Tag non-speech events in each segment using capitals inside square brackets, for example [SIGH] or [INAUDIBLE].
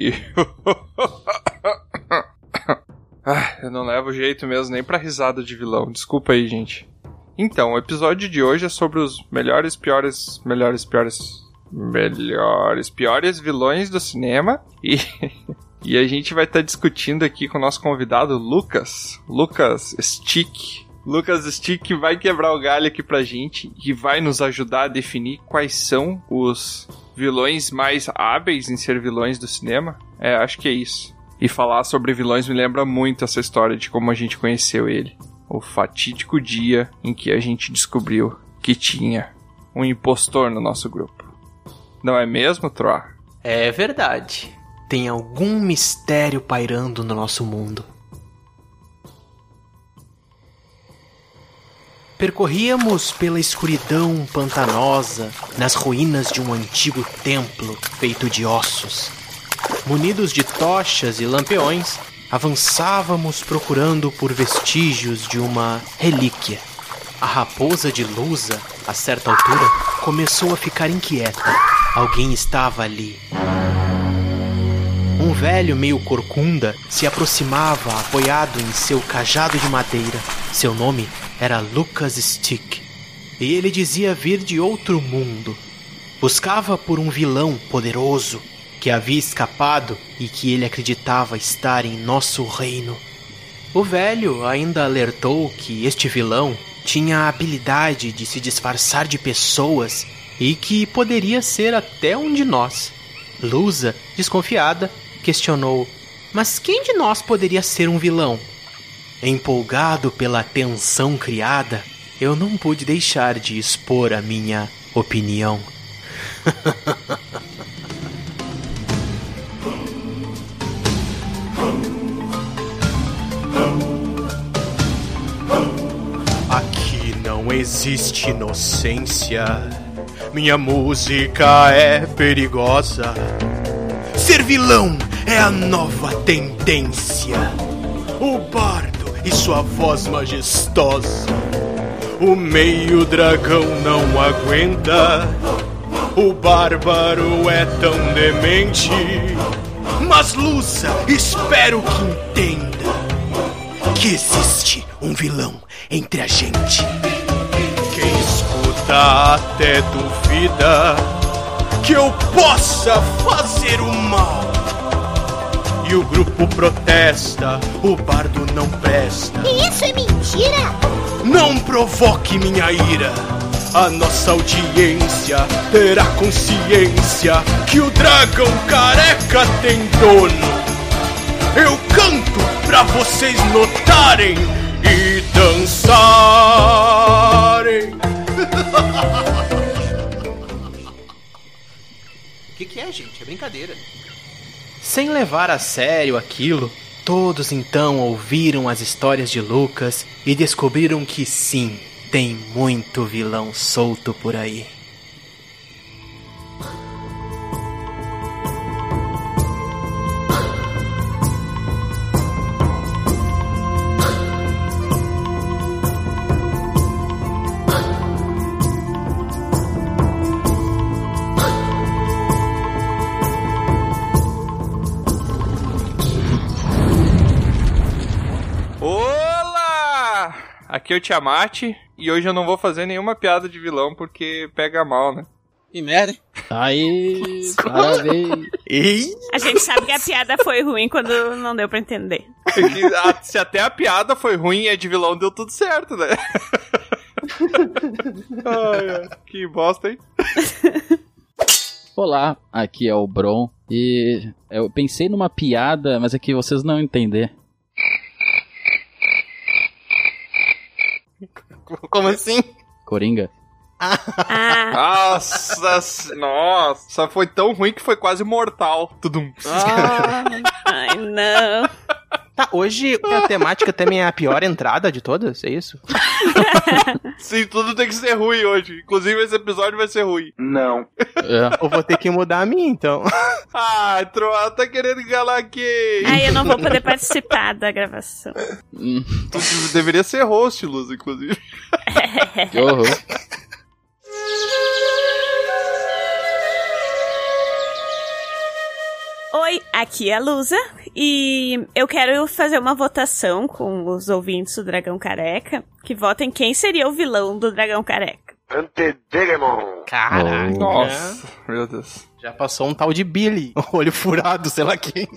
[LAUGHS] Ah, eu não levo jeito mesmo nem pra risada de vilão. Desculpa aí, gente. Então, o episódio de hoje é sobre os melhores, piores, melhores, piores, melhores, piores vilões do cinema e [LAUGHS] e a gente vai estar tá discutindo aqui com o nosso convidado Lucas, Lucas Stick. Lucas Stick vai quebrar o galho aqui pra gente e vai nos ajudar a definir quais são os vilões mais hábeis em ser vilões do cinema. É, acho que é isso. E falar sobre vilões me lembra muito essa história de como a gente conheceu ele o fatídico dia em que a gente descobriu que tinha um impostor no nosso grupo. Não é mesmo, Troa? É verdade. Tem algum mistério pairando no nosso mundo. Percorríamos pela escuridão pantanosa nas ruínas de um antigo templo feito de ossos. Munidos de tochas e lampiões, avançávamos procurando por vestígios de uma relíquia. A raposa de Lusa, a certa altura, começou a ficar inquieta. Alguém estava ali. Velho meio corcunda se aproximava apoiado em seu cajado de madeira. Seu nome era Lucas Stick. E ele dizia vir de outro mundo. Buscava por um vilão poderoso que havia escapado e que ele acreditava estar em nosso reino. O velho ainda alertou que este vilão tinha a habilidade de se disfarçar de pessoas e que poderia ser até um de nós. Lusa, desconfiada, questionou: Mas quem de nós poderia ser um vilão? Empolgado pela tensão criada, eu não pude deixar de expor a minha opinião. [LAUGHS] Não existe inocência. Minha música é perigosa. Ser vilão é a nova tendência. O bardo e sua voz majestosa. O meio dragão não aguenta. O bárbaro é tão demente. Mas Lusa, espero que entenda que existe um vilão entre a gente até duvida que eu possa fazer o mal. E o grupo protesta, o bardo não presta. Isso é mentira! Não provoque minha ira. A nossa audiência terá consciência que o dragão careca tem dono. Eu canto pra vocês notarem e dançarem. [LAUGHS] é, gente? É brincadeira. Sem levar a sério aquilo, todos então ouviram as histórias de Lucas e descobriram que sim, tem muito vilão solto por aí. Aqui é o Tiamat e hoje eu não vou fazer nenhuma piada de vilão porque pega mal, né? Que merda, hein? Aí, [LAUGHS] parabéns. A gente sabe que a piada foi ruim quando não deu pra entender. Se até a piada foi ruim e é de vilão, deu tudo certo, né? [LAUGHS] Ai, que bosta, hein? Olá, aqui é o Bron. E eu pensei numa piada, mas é que vocês não entender. Como assim? Coringa. Ah. Nossa, nossa, foi tão ruim que foi quase mortal. Tudum. Ah, ai, não. Tá, hoje a temática também é a pior entrada de todas, é isso? [LAUGHS] Sim, tudo tem que ser ruim hoje. Inclusive esse episódio vai ser ruim. Não. É. Eu vou ter que mudar a minha, então. [LAUGHS] ah, Troa, tá querendo enganar aqui. Ai, eu não vou poder participar da gravação. tu deveria ser host, Luz, inclusive. que horror. Oi, aqui é a Lusa e eu quero fazer uma votação com os ouvintes do Dragão Careca que votem quem seria o vilão do Dragão Careca. Caraca. Nossa, meu Deus. Já passou um tal de Billy. [LAUGHS] Olho furado, sei lá quem.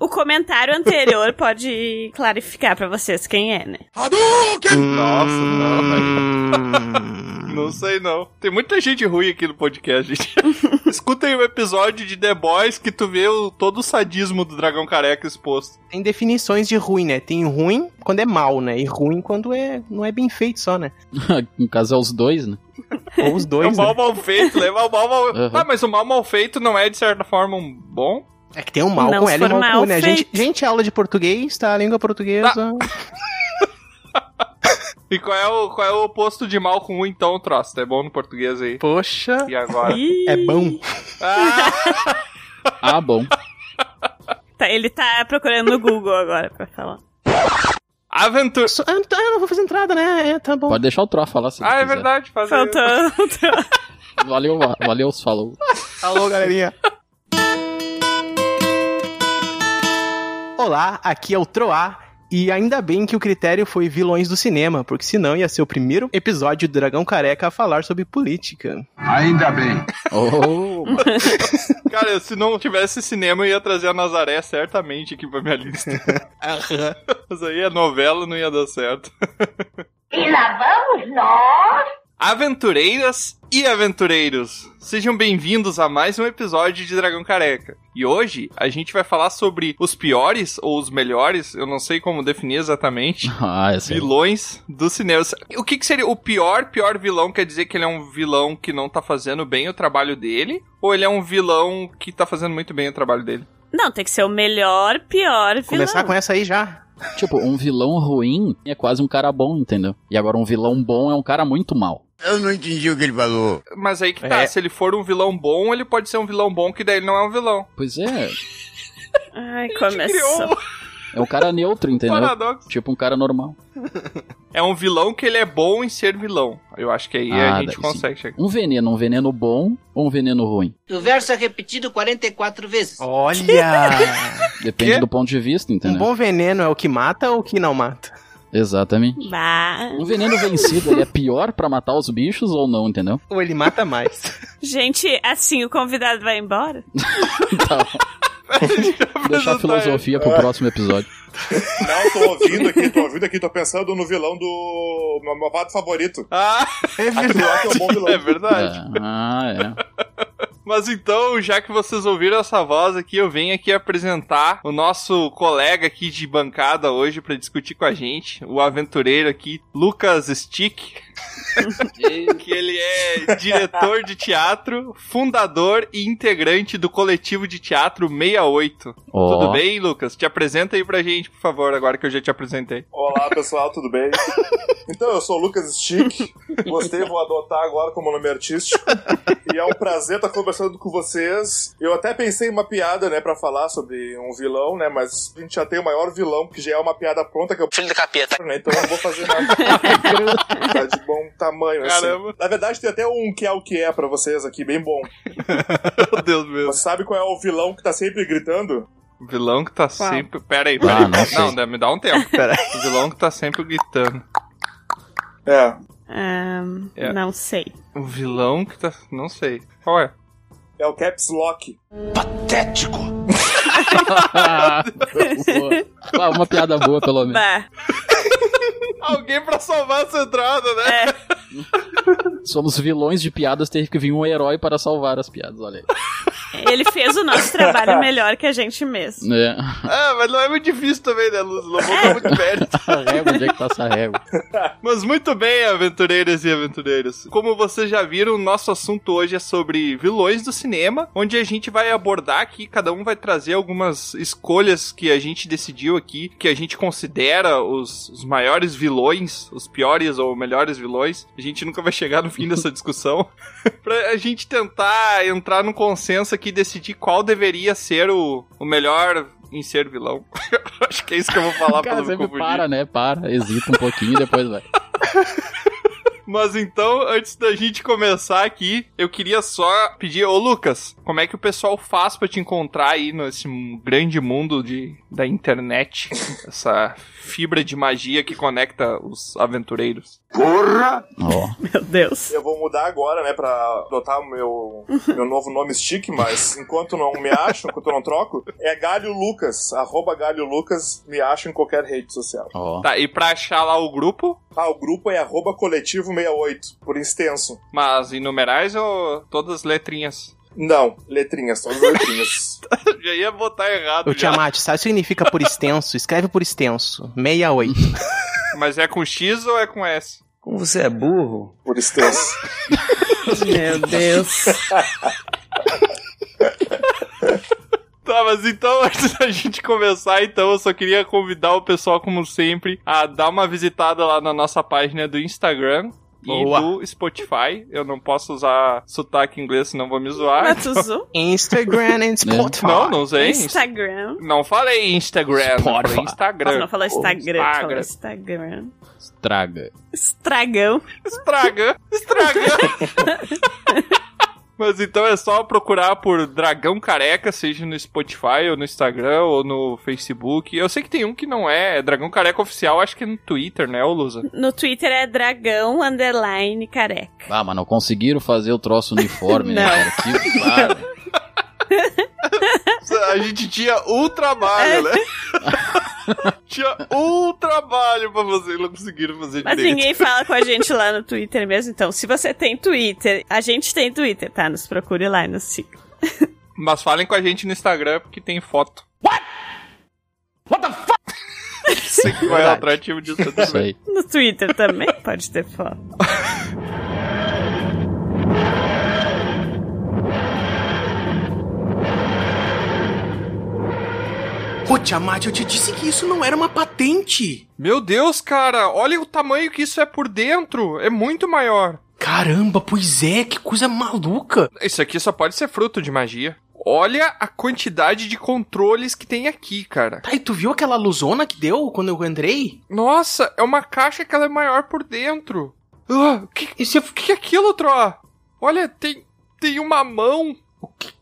O comentário anterior pode clarificar pra vocês quem é, né? Nossa, não, Hum. [LAUGHS] Não sei não. Tem muita gente ruim aqui no podcast, gente. [LAUGHS] Escuta aí o episódio de The Boys que tu vê o, todo o sadismo do dragão careca exposto. Tem definições de ruim, né? Tem ruim quando é mal, né? E ruim quando é não é bem feito só, né? no caso é os dois, né? Ou os É dois, o mal né? mal feito, leva o mal mal... Uhum. Ah, mas o mal mal feito não é, de certa forma, um bom? É que tem um mal Não, com L e um mal com U, né? Gente, feito. gente, aula de português, tá? A língua portuguesa. [LAUGHS] E qual é o, qual é o oposto de mal com um, então, troço? É bom no português aí. Poxa, E agora? é bom. Ah, [LAUGHS] Ah, bom. Tá, ele tá procurando no Google agora pra falar. aventura... Só- Ah, eu não vou fazer entrada, né? É, tá bom. Pode deixar o Tro falar se ele Ah, é quiser. verdade, fazer... Faltou. Valeu, valeu, falou. Alô, galerinha. Olá, aqui é o Troá. E ainda bem que o critério foi vilões do cinema, porque senão ia ser o primeiro episódio do Dragão Careca a falar sobre política. Ainda bem. Oh, [LAUGHS] Cara, se não tivesse cinema, eu ia trazer a Nazaré certamente aqui pra minha lista. [LAUGHS] Mas aí a novela não ia dar certo. E lá vamos nós. Aventureiras e aventureiros, sejam bem-vindos a mais um episódio de Dragão Careca. E hoje a gente vai falar sobre os piores ou os melhores, eu não sei como definir exatamente, [LAUGHS] ah, vilões do cinema. O que, que seria o pior, pior vilão? Quer dizer que ele é um vilão que não tá fazendo bem o trabalho dele? Ou ele é um vilão que tá fazendo muito bem o trabalho dele? Não, tem que ser o melhor, pior vilão. Começar com essa aí já. Tipo, um vilão ruim é quase um cara bom, entendeu? E agora um vilão bom é um cara muito mal. Eu não entendi o que ele falou. Mas aí que tá, É. se ele for um vilão bom, ele pode ser um vilão bom que daí ele não é um vilão. Pois é, Ai, [LAUGHS] começou. um é um cara neutro, entendeu? paradoxo. Tipo um cara normal. É um vilão que ele é bom em ser vilão. Eu acho que aí Ah, a gente daí consegue chegar. Um veneno, um veneno bom ou um veneno ruim? O verso é repetido 44 vezes. Olha! Depende Quê? do ponto de vista, um entendeu? bom veneno é o que mata ou o que não mata? Exatamente. Bah. Um veneno vencido, ele é pior pra matar os bichos ou não, entendeu? Ou ele mata mais? [LAUGHS] Gente, assim o convidado vai embora? [LAUGHS] Tá, deixar a filosofia pro próximo episódio. Não, tô ouvindo aqui, tô ouvindo aqui, tô pensando no vilão do meu malvado favorito. Ah, É lá que é um bom vilão. é verdade. É, Ah, é. Mas então, já que vocês ouviram essa voz aqui, eu venho aqui apresentar o nosso colega aqui de bancada hoje pra discutir com a gente, o aventureiro aqui, Lucas Stick. [LAUGHS] que ele é diretor de teatro, fundador e integrante do coletivo de teatro 68. Ó. Tudo bem, Lucas? Te apresenta aí pra gente, por favor, agora que eu já te apresentei. Olá pessoal, tudo bem? [LAUGHS] Então, eu sou o Lucas Stick, [LAUGHS] gostei, vou adotar agora como nome artístico. E é um prazer estar conversando com vocês. Eu até pensei em uma piada, né, pra falar sobre um vilão, né, mas a gente já tem o maior vilão, que já é uma piada pronta, que é o Filho do capeta. né, então eu não vou fazer nada. [LAUGHS] tá de bom tamanho, assim. Caramba. Na verdade, tem até um que é o que é pra vocês aqui, bem bom. Meu Deus meu. Você sabe qual é o vilão que tá sempre gritando? O vilão que tá Qual? sempre. Pera aí, pera aí. Ah, não não, me dá um tempo. [LAUGHS] Pera O vilão que tá sempre gritando. É. Ahn, É. Não sei. O vilão que tá. Não sei. Qual é? É o Caps Lock. Patético. Ah, [LAUGHS] uma piada boa, pelo menos. Bah. Alguém pra salvar essa entrada, né? É. Somos vilões de piadas, teve que vir um herói para salvar as piadas, olha aí. Ele fez o nosso trabalho [LAUGHS] melhor que a gente mesmo. É. Ah, mas não é muito difícil também, né, Luz? Não vou dar muito mérito. A régua, onde é que tá essa régua? [LAUGHS] Mas muito bem, aventureiras e aventureiros. Como vocês já viram, o nosso assunto hoje é sobre vilões do cinema, onde a gente vai abordar aqui, cada um vai trazer algumas escolhas que a gente decidiu aqui, que a gente considera os, os maiores vilões, os piores ou melhores vilões. A gente nunca vai chegar no fim dessa discussão. [LAUGHS] pra a gente tentar entrar num consenso aqui e decidir qual deveria ser o, o melhor em ser vilão. [LAUGHS] Acho que é isso que eu vou falar pra Cara, não me para, né? Para, hesita um pouquinho e depois vai. [LAUGHS] Mas então, antes da gente começar aqui, eu queria só pedir, ô Lucas, como é que o pessoal faz pra te encontrar aí nesse grande mundo de, da internet? Essa fibra de magia que conecta os aventureiros. Porra! Ó, Meu Deus. Eu vou mudar agora, né, pra adotar o meu, meu novo nome stick, mas enquanto não me acham, enquanto eu não troco, é Galho Lucas, arroba Galho Lucas, me acham em qualquer rede social. ó. Tá, e pra achar lá o grupo, Ah, o grupo é arroba coletivo68, por extenso. mas em numerais ou todas as letrinhas? Não, letrinhas, todas as letrinhas. [LAUGHS] Já ia botar errado. Ô, já. Tiamat, sabe o que significa por extenso? Escreve por extenso. 68. [LAUGHS] Mas é com X ou é com S? Como você é burro? por extenso. [LAUGHS] Meu Deus. Tá, mas então, antes da gente começar, então, eu só queria convidar o pessoal, como sempre, a dar uma visitada lá na nossa página do Instagram. Boa. E do Spotify. Eu não posso usar sotaque inglês, senão vou me zoar. Matuzu. [LAUGHS] Instagram and Spotify. Não, não usei. Instagram. Não falei Instagram, não falei Spotify. Instagram. Não falou Instagram, Instagram. falou Instagram. Estraga. Estragão. Estraga, estraga. [LAUGHS] Mas então é só procurar por Dragão Careca, seja no Spotify, ou no Instagram, ou no Facebook. Eu sei que tem um que não é, é Dragão Careca Oficial, acho que é no Twitter, né, ô Lusa? No Twitter é dragão underline careca. Ah, mas não conseguiram fazer o troço uniforme, né, cara? Que claro. [LAUGHS] A gente tinha um trabalho, né? [LAUGHS] [LAUGHS] tinha um trabalho pra fazer e não conseguiram fazer Mas direito. ninguém fala com a gente lá no Twitter mesmo, então. Se você tem Twitter, a gente tem Twitter, tá? Nos procure lá e nos siga. [LAUGHS] Mas falem com a gente no Instagram porque tem foto. What? What the fuck? [LAUGHS] Sei que vai Verdade. atrativo disso tudo Isso bem. aí. No Twitter também pode ter foto. Ô, Tiamat, eu te disse que isso não era uma patente. Meu Deus, cara, olha o tamanho que isso é por dentro. É muito maior. Caramba, pois é, que coisa maluca. Isso aqui só pode ser fruto de magia. Olha a quantidade de controles que tem aqui, cara. Tá, e tu viu aquela luzona que deu quando eu entrei? Nossa, é uma caixa que ela é maior por dentro. Ah, o que, isso é, que é aquilo, Tro? Olha, tem, tem uma mão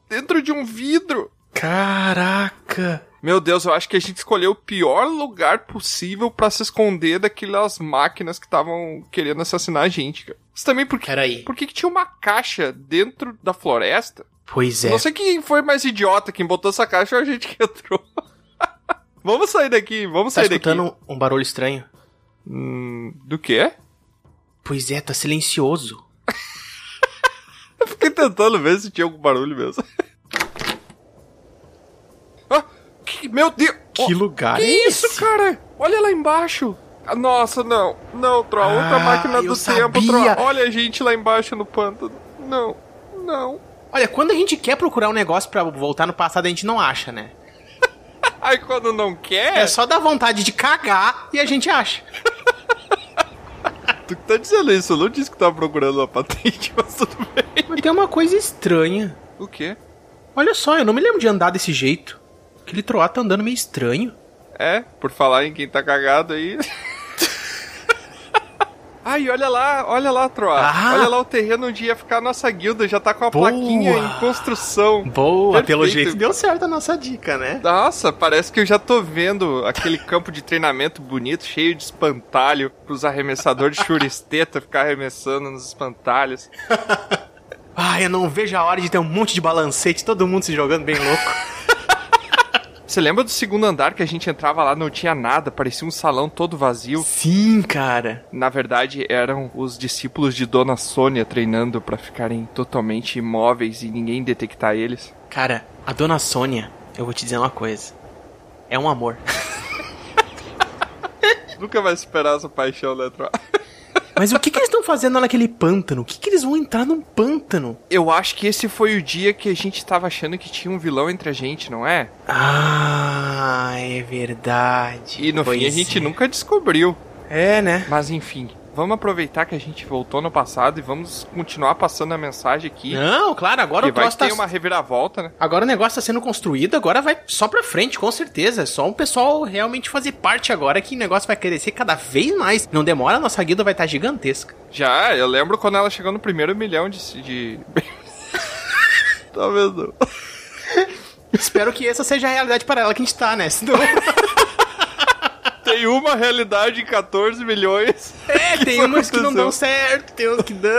dentro de um vidro. Caraca. Meu Deus, eu acho que a gente escolheu o pior lugar possível pra se esconder daquelas máquinas que estavam querendo assassinar a gente, cara. Isso também porque... Peraí. Por que, tinha uma caixa dentro da floresta? Pois é. Não sei quem foi mais idiota, quem botou essa caixa ou a gente que entrou. [LAUGHS] vamos sair daqui, vamos Tá sair daqui. escutando um barulho estranho? Hum, do quê? Pois é, tá silencioso. [LAUGHS] Eu fiquei tentando ver se tinha algum barulho mesmo. ah, que, meu Deus! Que lugar que é isso, esse? cara? Olha lá embaixo. Ah, Nossa, não. Não, Tro, outra Ah, máquina do eu tempo, sabia. Tro. Olha a gente lá embaixo no pântano. Não, não. Olha, quando a gente quer procurar um negócio pra voltar no passado, a gente não acha, né? [LAUGHS] Aí quando não quer, É só dar vontade de cagar e a gente acha. [LAUGHS] tu que tá dizendo isso. Eu não disse que tava procurando uma patente, [LAUGHS] mas tudo bem. Mas tem uma coisa estranha. O quê? Olha só, eu não me lembro de andar desse jeito. Aquele troá tá andando meio estranho. É, por falar em quem tá cagado aí. [LAUGHS] Ai, olha lá, olha lá, Troa. Ah. Olha lá o terreno onde ia ficar a nossa guilda. Já tá com a Boa. plaquinha em construção. Boa, pelo Perfeito. jeito deu certo a nossa dica, né? Nossa, parece que eu já tô vendo aquele campo de treinamento bonito, cheio de espantalho, pros arremessadores de churisteta ficar arremessando nos espantalhos. [LAUGHS] Ai, eu não vejo a hora de ter um monte de balancete, todo mundo se jogando bem louco. Você lembra do segundo andar que a gente entrava lá, não tinha nada, parecia um salão todo vazio? Sim, cara. Na verdade, eram os discípulos de Dona Sônia treinando pra ficarem totalmente imóveis e ninguém detectar eles. Cara, a dona Sônia, eu vou te dizer uma coisa. É um amor. [LAUGHS] Nunca vai superar essa paixão, né, Tro? Mas o que, que eles estão fazendo naquele pântano? O que, que eles vão entrar num pântano? Eu acho que esse foi o dia que a gente tava achando que tinha um vilão entre a gente, não é? Ah, é verdade. E no Pois fim a gente é. nunca descobriu. É, né? Mas enfim, vamos aproveitar que a gente voltou no passado e vamos continuar passando a mensagem aqui. Não, claro, agora que o vai troço tá... ter uma reviravolta, né? Agora o negócio tá sendo construído, agora vai só pra frente, com certeza. É só o pessoal realmente fazer parte agora que o negócio vai crescer cada vez mais. Não demora, a nossa guilda vai estar gigantesca. Já, eu lembro quando ela chegou no primeiro milhão de. de... [LAUGHS] tá vendo? Espero que essa seja a realidade para ela que a gente tá, né? Senão... [LAUGHS] Tem uma realidade em 14 milhões. É, [LAUGHS] tem umas que não aconteceu. dão certo, tem umas que dão.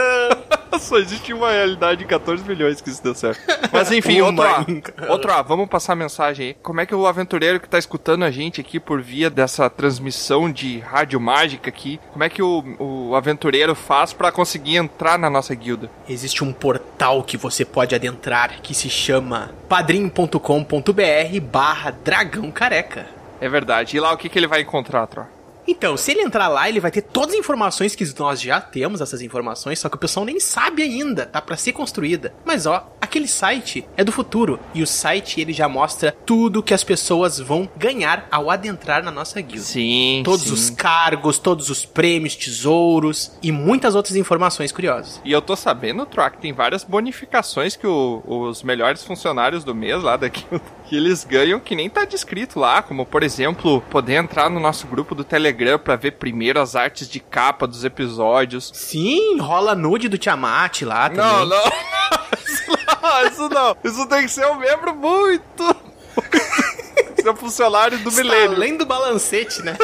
[LAUGHS] Só existe uma realidade em 14 milhões que isso deu certo. Mas enfim, outro A. Outro A, vamos passar a mensagem aí. Como é que o aventureiro que tá escutando a gente aqui por via dessa transmissão de rádio mágica aqui, como é que o, o aventureiro faz pra conseguir entrar na nossa guilda? Existe um portal que você pode adentrar que se chama padrim.com.br barra dragão careca. É verdade. E lá o que, que ele vai encontrar, Tro? Então, se ele entrar lá, ele vai ter todas as informações que nós já temos, essas informações, só que o pessoal nem sabe ainda, tá pra ser construída. Mas ó, aquele site é do futuro e o site ele já mostra tudo que as pessoas vão ganhar ao adentrar na nossa guilda. Sim. Todos sim. os cargos, todos os prêmios, tesouros e muitas outras informações curiosas. E eu tô sabendo, Tro, que tem várias bonificações que o- os melhores funcionários do mês lá daqui [LAUGHS] que eles ganham que nem tá descrito lá, como por exemplo, poder entrar no nosso grupo do Telegram pra ver primeiro as artes de capa dos episódios. Sim, rola nude do Tiamat lá também. Não, [LAUGHS] não, isso não, isso tem que ser um membro muito. [LAUGHS] Ser um funcionário do Está milênio. além do balancete, né?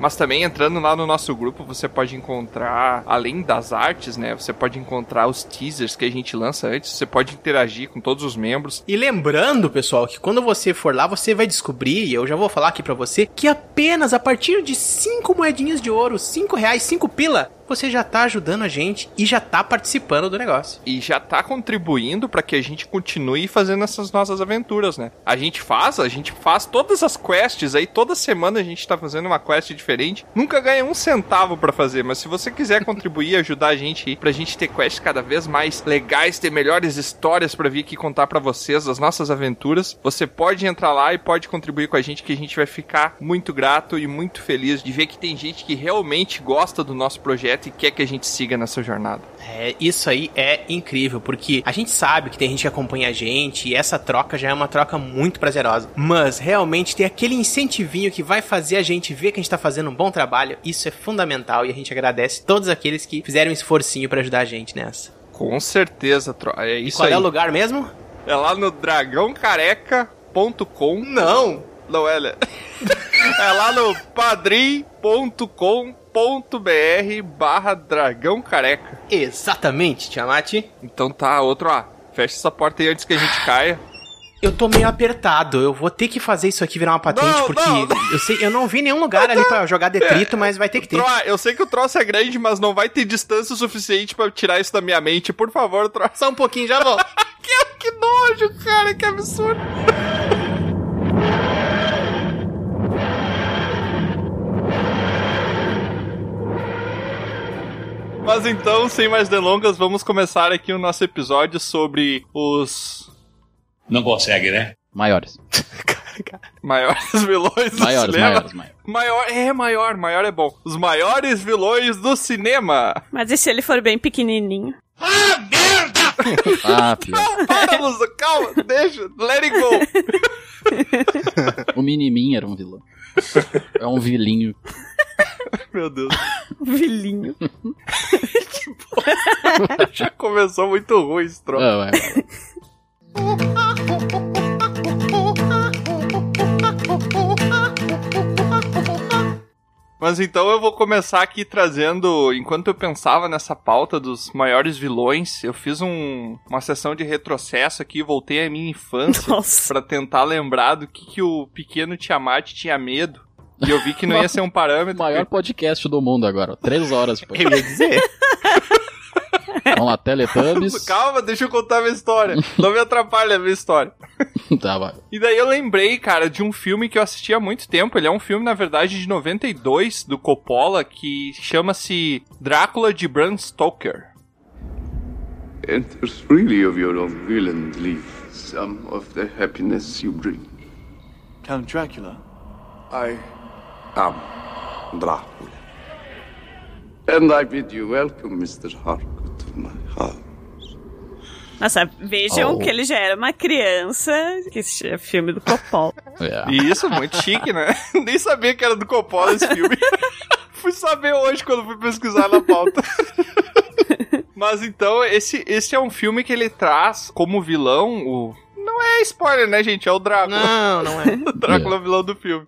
Mas também entrando lá no nosso grupo, você pode encontrar, além das artes, né? Você pode encontrar os teasers que a gente lança antes. Você pode interagir com todos os membros. E lembrando, pessoal, que quando você for lá, você vai descobrir, e eu já vou falar aqui pra você, que apenas a partir de 5 moedinhas de ouro, 5 reais, 5 pila, você já tá ajudando a gente e já tá participando do negócio. E já tá contribuindo para que a gente continue fazendo essas nossas aventuras, né? A gente faz, a gente faz todas as quests aí, toda semana a gente tá fazendo uma quest diferente. Nunca ganha um centavo pra fazer, mas se você quiser contribuir ajudar a gente aí, pra gente ter quests cada vez mais legais, ter melhores histórias pra vir aqui contar pra vocês as nossas aventuras, você pode entrar lá e pode contribuir com a gente que a gente vai ficar muito grato e muito feliz de ver que tem gente que realmente gosta do nosso projeto e quer que a gente siga nessa jornada. É, isso aí é incrível, porque a gente sabe que tem gente que acompanha a gente e essa troca já é uma troca muito prazerosa. Mas realmente ter aquele incentivinho que vai fazer a gente ver que a gente tá fazendo um bom trabalho, isso é fundamental e a gente agradece todos aqueles que fizeram um esforcinho pra ajudar a gente nessa. Com certeza, Tro. É E isso qual aí. é o lugar mesmo? É lá no dragãocareca.com. Não! Não é, né? [LAUGHS] É lá no padrim.com.br barra dragão careca. Exatamente, Tiamat. Então tá, outro A. Fecha essa porta aí antes que a gente caia. Eu tô meio apertado, eu vou ter que fazer isso aqui virar uma patente, Não, porque não. eu sei, eu não vi nenhum lugar ali pra jogar detrito, mas vai ter que ter. Tro, eu sei que o troço é grande, mas não vai ter distância suficiente pra tirar isso da minha mente. Por favor, Tro. Só um pouquinho, já volto. Que, que nojo, cara, que absurdo. Mas então, sem mais delongas, vamos começar aqui o nosso episódio sobre os Não consegue, né? Maiores. [LAUGHS] maiores vilões do Maiores, cinema. maiores, maiores. Maior, é maior, maior é bom. Os maiores vilões do cinema. Mas e se ele for bem pequenininho? Ah, pior. Para, Lusa, calma, deixa, let it go. [LAUGHS] O Minimin era um vilão. É um vilinho. [LAUGHS] Meu Deus, [LAUGHS] Vilinho. [LAUGHS] já começou muito ruim esse troço. Vai, Mas então eu vou começar aqui trazendo, enquanto eu pensava nessa pauta dos maiores vilões, eu fiz um- uma sessão de retrocesso aqui, voltei à minha infância [LAUGHS] pra tentar lembrar do que, que o pequeno Tiamat tinha medo. E eu vi que não ia [LAUGHS] ser um O parâmetro. maior podcast do mundo agora. ó. Três horas. Pô. Eu ia dizer. [LAUGHS] Vamos lá, Teletubbies. [LAUGHS] Calma, deixa eu contar a minha história. Não me atrapalhe a minha história. [LAUGHS] tá, vai. E daí eu lembrei, cara, de um filme que eu assisti há muito tempo. Ele é um filme, na verdade, de 92, do Coppola, que chama-se Drácula de Bram Stoker. And it's really of your own will and leave some of the happiness you bring. Count Dracula. I am Drácula. And I bid you welcome, Mr. House. Nossa, vejam Oh. que ele já era uma criança que assistia filme do Coppola. É. Isso, muito chique, né? [LAUGHS] Nem sabia que era do Coppola esse filme. [LAUGHS] fui saber hoje quando fui pesquisar na pauta. [LAUGHS] Mas então, esse, esse é um filme que ele traz como vilão o. Não é spoiler, né, gente? É o Drácula. Não, não é. [LAUGHS] O Drácula é o vilão do filme.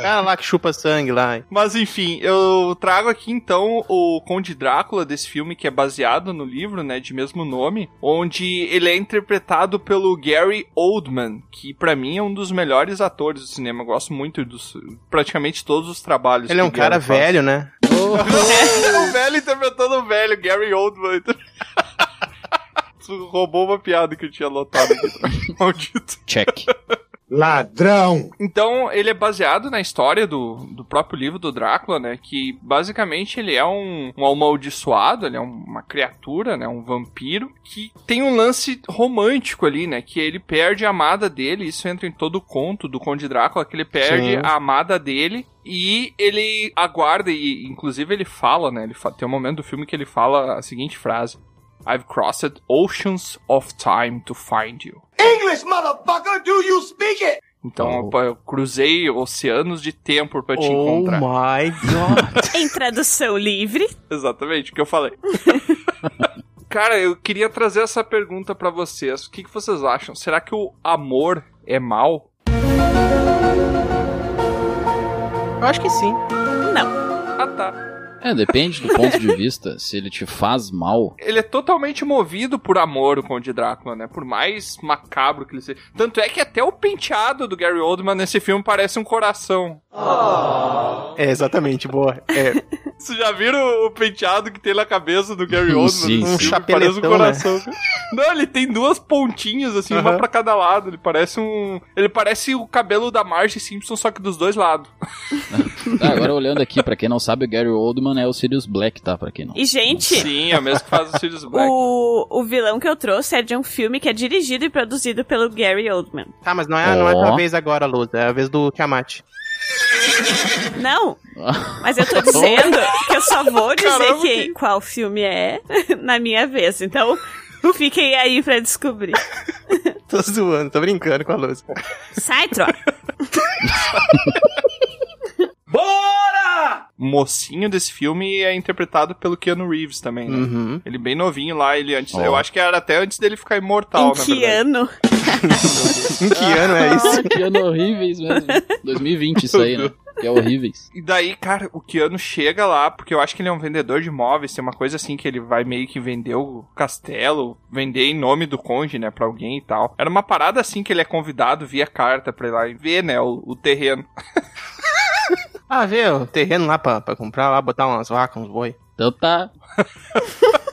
Cara lá que chupa sangue lá. Mas enfim, eu trago aqui então o Conde Drácula desse filme que é baseado no livro, né, de mesmo nome, onde ele é interpretado pelo Gary Oldman, que pra mim é um dos melhores atores do cinema. Eu gosto muito dos praticamente todos os trabalhos. Ele é um cara faz. velho, né? É [LAUGHS] o velho interpretando o velho, Gary Oldman. [LAUGHS] Tu roubou uma piada que eu tinha anotado aqui. [LAUGHS] Maldito. Check. Ladrão! Então, ele é baseado na história do, do próprio livro do Drácula, né? Que basicamente ele é um, um amaldiçoado, ele é uma criatura, né? Um vampiro, que tem um lance romântico ali, né? Que ele perde a amada dele, isso entra em todo o conto do Conde Drácula, que ele perde Sim. a amada dele e ele aguarda, e inclusive ele fala, né? Ele fa- tem um momento do filme que ele fala a seguinte frase. I've crossed oceans of time to find you. English, motherfucker! Do you speak it? Então, eu cruzei oceanos de tempo pra te Oh encontrar. my god. [LAUGHS] Em tradução livre, Exatamente, o que eu falei. [LAUGHS] Cara, eu queria trazer essa pergunta pra vocês. O que, que vocês acham? Será que o amor é mal? Eu acho que sim. não. Ah, tá. É, depende do ponto de vista. Se ele te faz mal. Ele é totalmente movido por amor, o Conde Drácula, né? Por mais macabro que ele seja. Tanto é que até o penteado do Gary Oldman nesse filme parece um coração. É, exatamente, boa. É, [LAUGHS] Vocês já viram o penteado que tem na cabeça do Gary Oldman? Um Parece um chapeletão, coração. Não, ele tem duas pontinhas, assim, uma Aham. pra cada lado. Ele parece um. Ele parece o cabelo da Marge Simpson, só que dos dois lados. [LAUGHS] Ah, agora olhando aqui, pra quem não sabe, o Gary Oldman é o Sirius Black, tá? Pra quem não. E, gente, Sim, é o mesmo que faz o Sirius [LAUGHS] Black. o, o vilão que eu trouxe é de um filme que é dirigido e produzido pelo Gary Oldman. tá, mas não é, não é a vez agora, Luz. É a vez do Tiamat. [LAUGHS] Não, mas eu tô [LAUGHS] dizendo que eu só vou dizer Caramba, que, que- qual filme é [LAUGHS] na minha vez. Então, fiquem aí pra descobrir. Tô zoando, tô brincando com a Luz. Sai, troca. O mocinho desse filme é interpretado pelo Keanu Reeves também, né? Uhum. Ele bem novinho lá, ele antes. Ó. Eu acho que era até antes dele ficar imortal, em na que ano? [LAUGHS] Em que ano é isso? Ah, que ano horríveis mesmo. 2020 isso aí, né? [LAUGHS] Que é horríveis. E daí, cara, o Keanu chega lá, porque eu acho que ele é um vendedor de imóveis, tem uma coisa assim que ele vai meio que vender o castelo, vender em nome do conde, né, pra alguém e tal. Era uma parada assim que ele é convidado via carta pra ir lá e ver, né, o, o terreno. [LAUGHS] Ah, vê o terreno lá pra, pra comprar, lá botar umas vacas, uns boi. Então tá. [LAUGHS]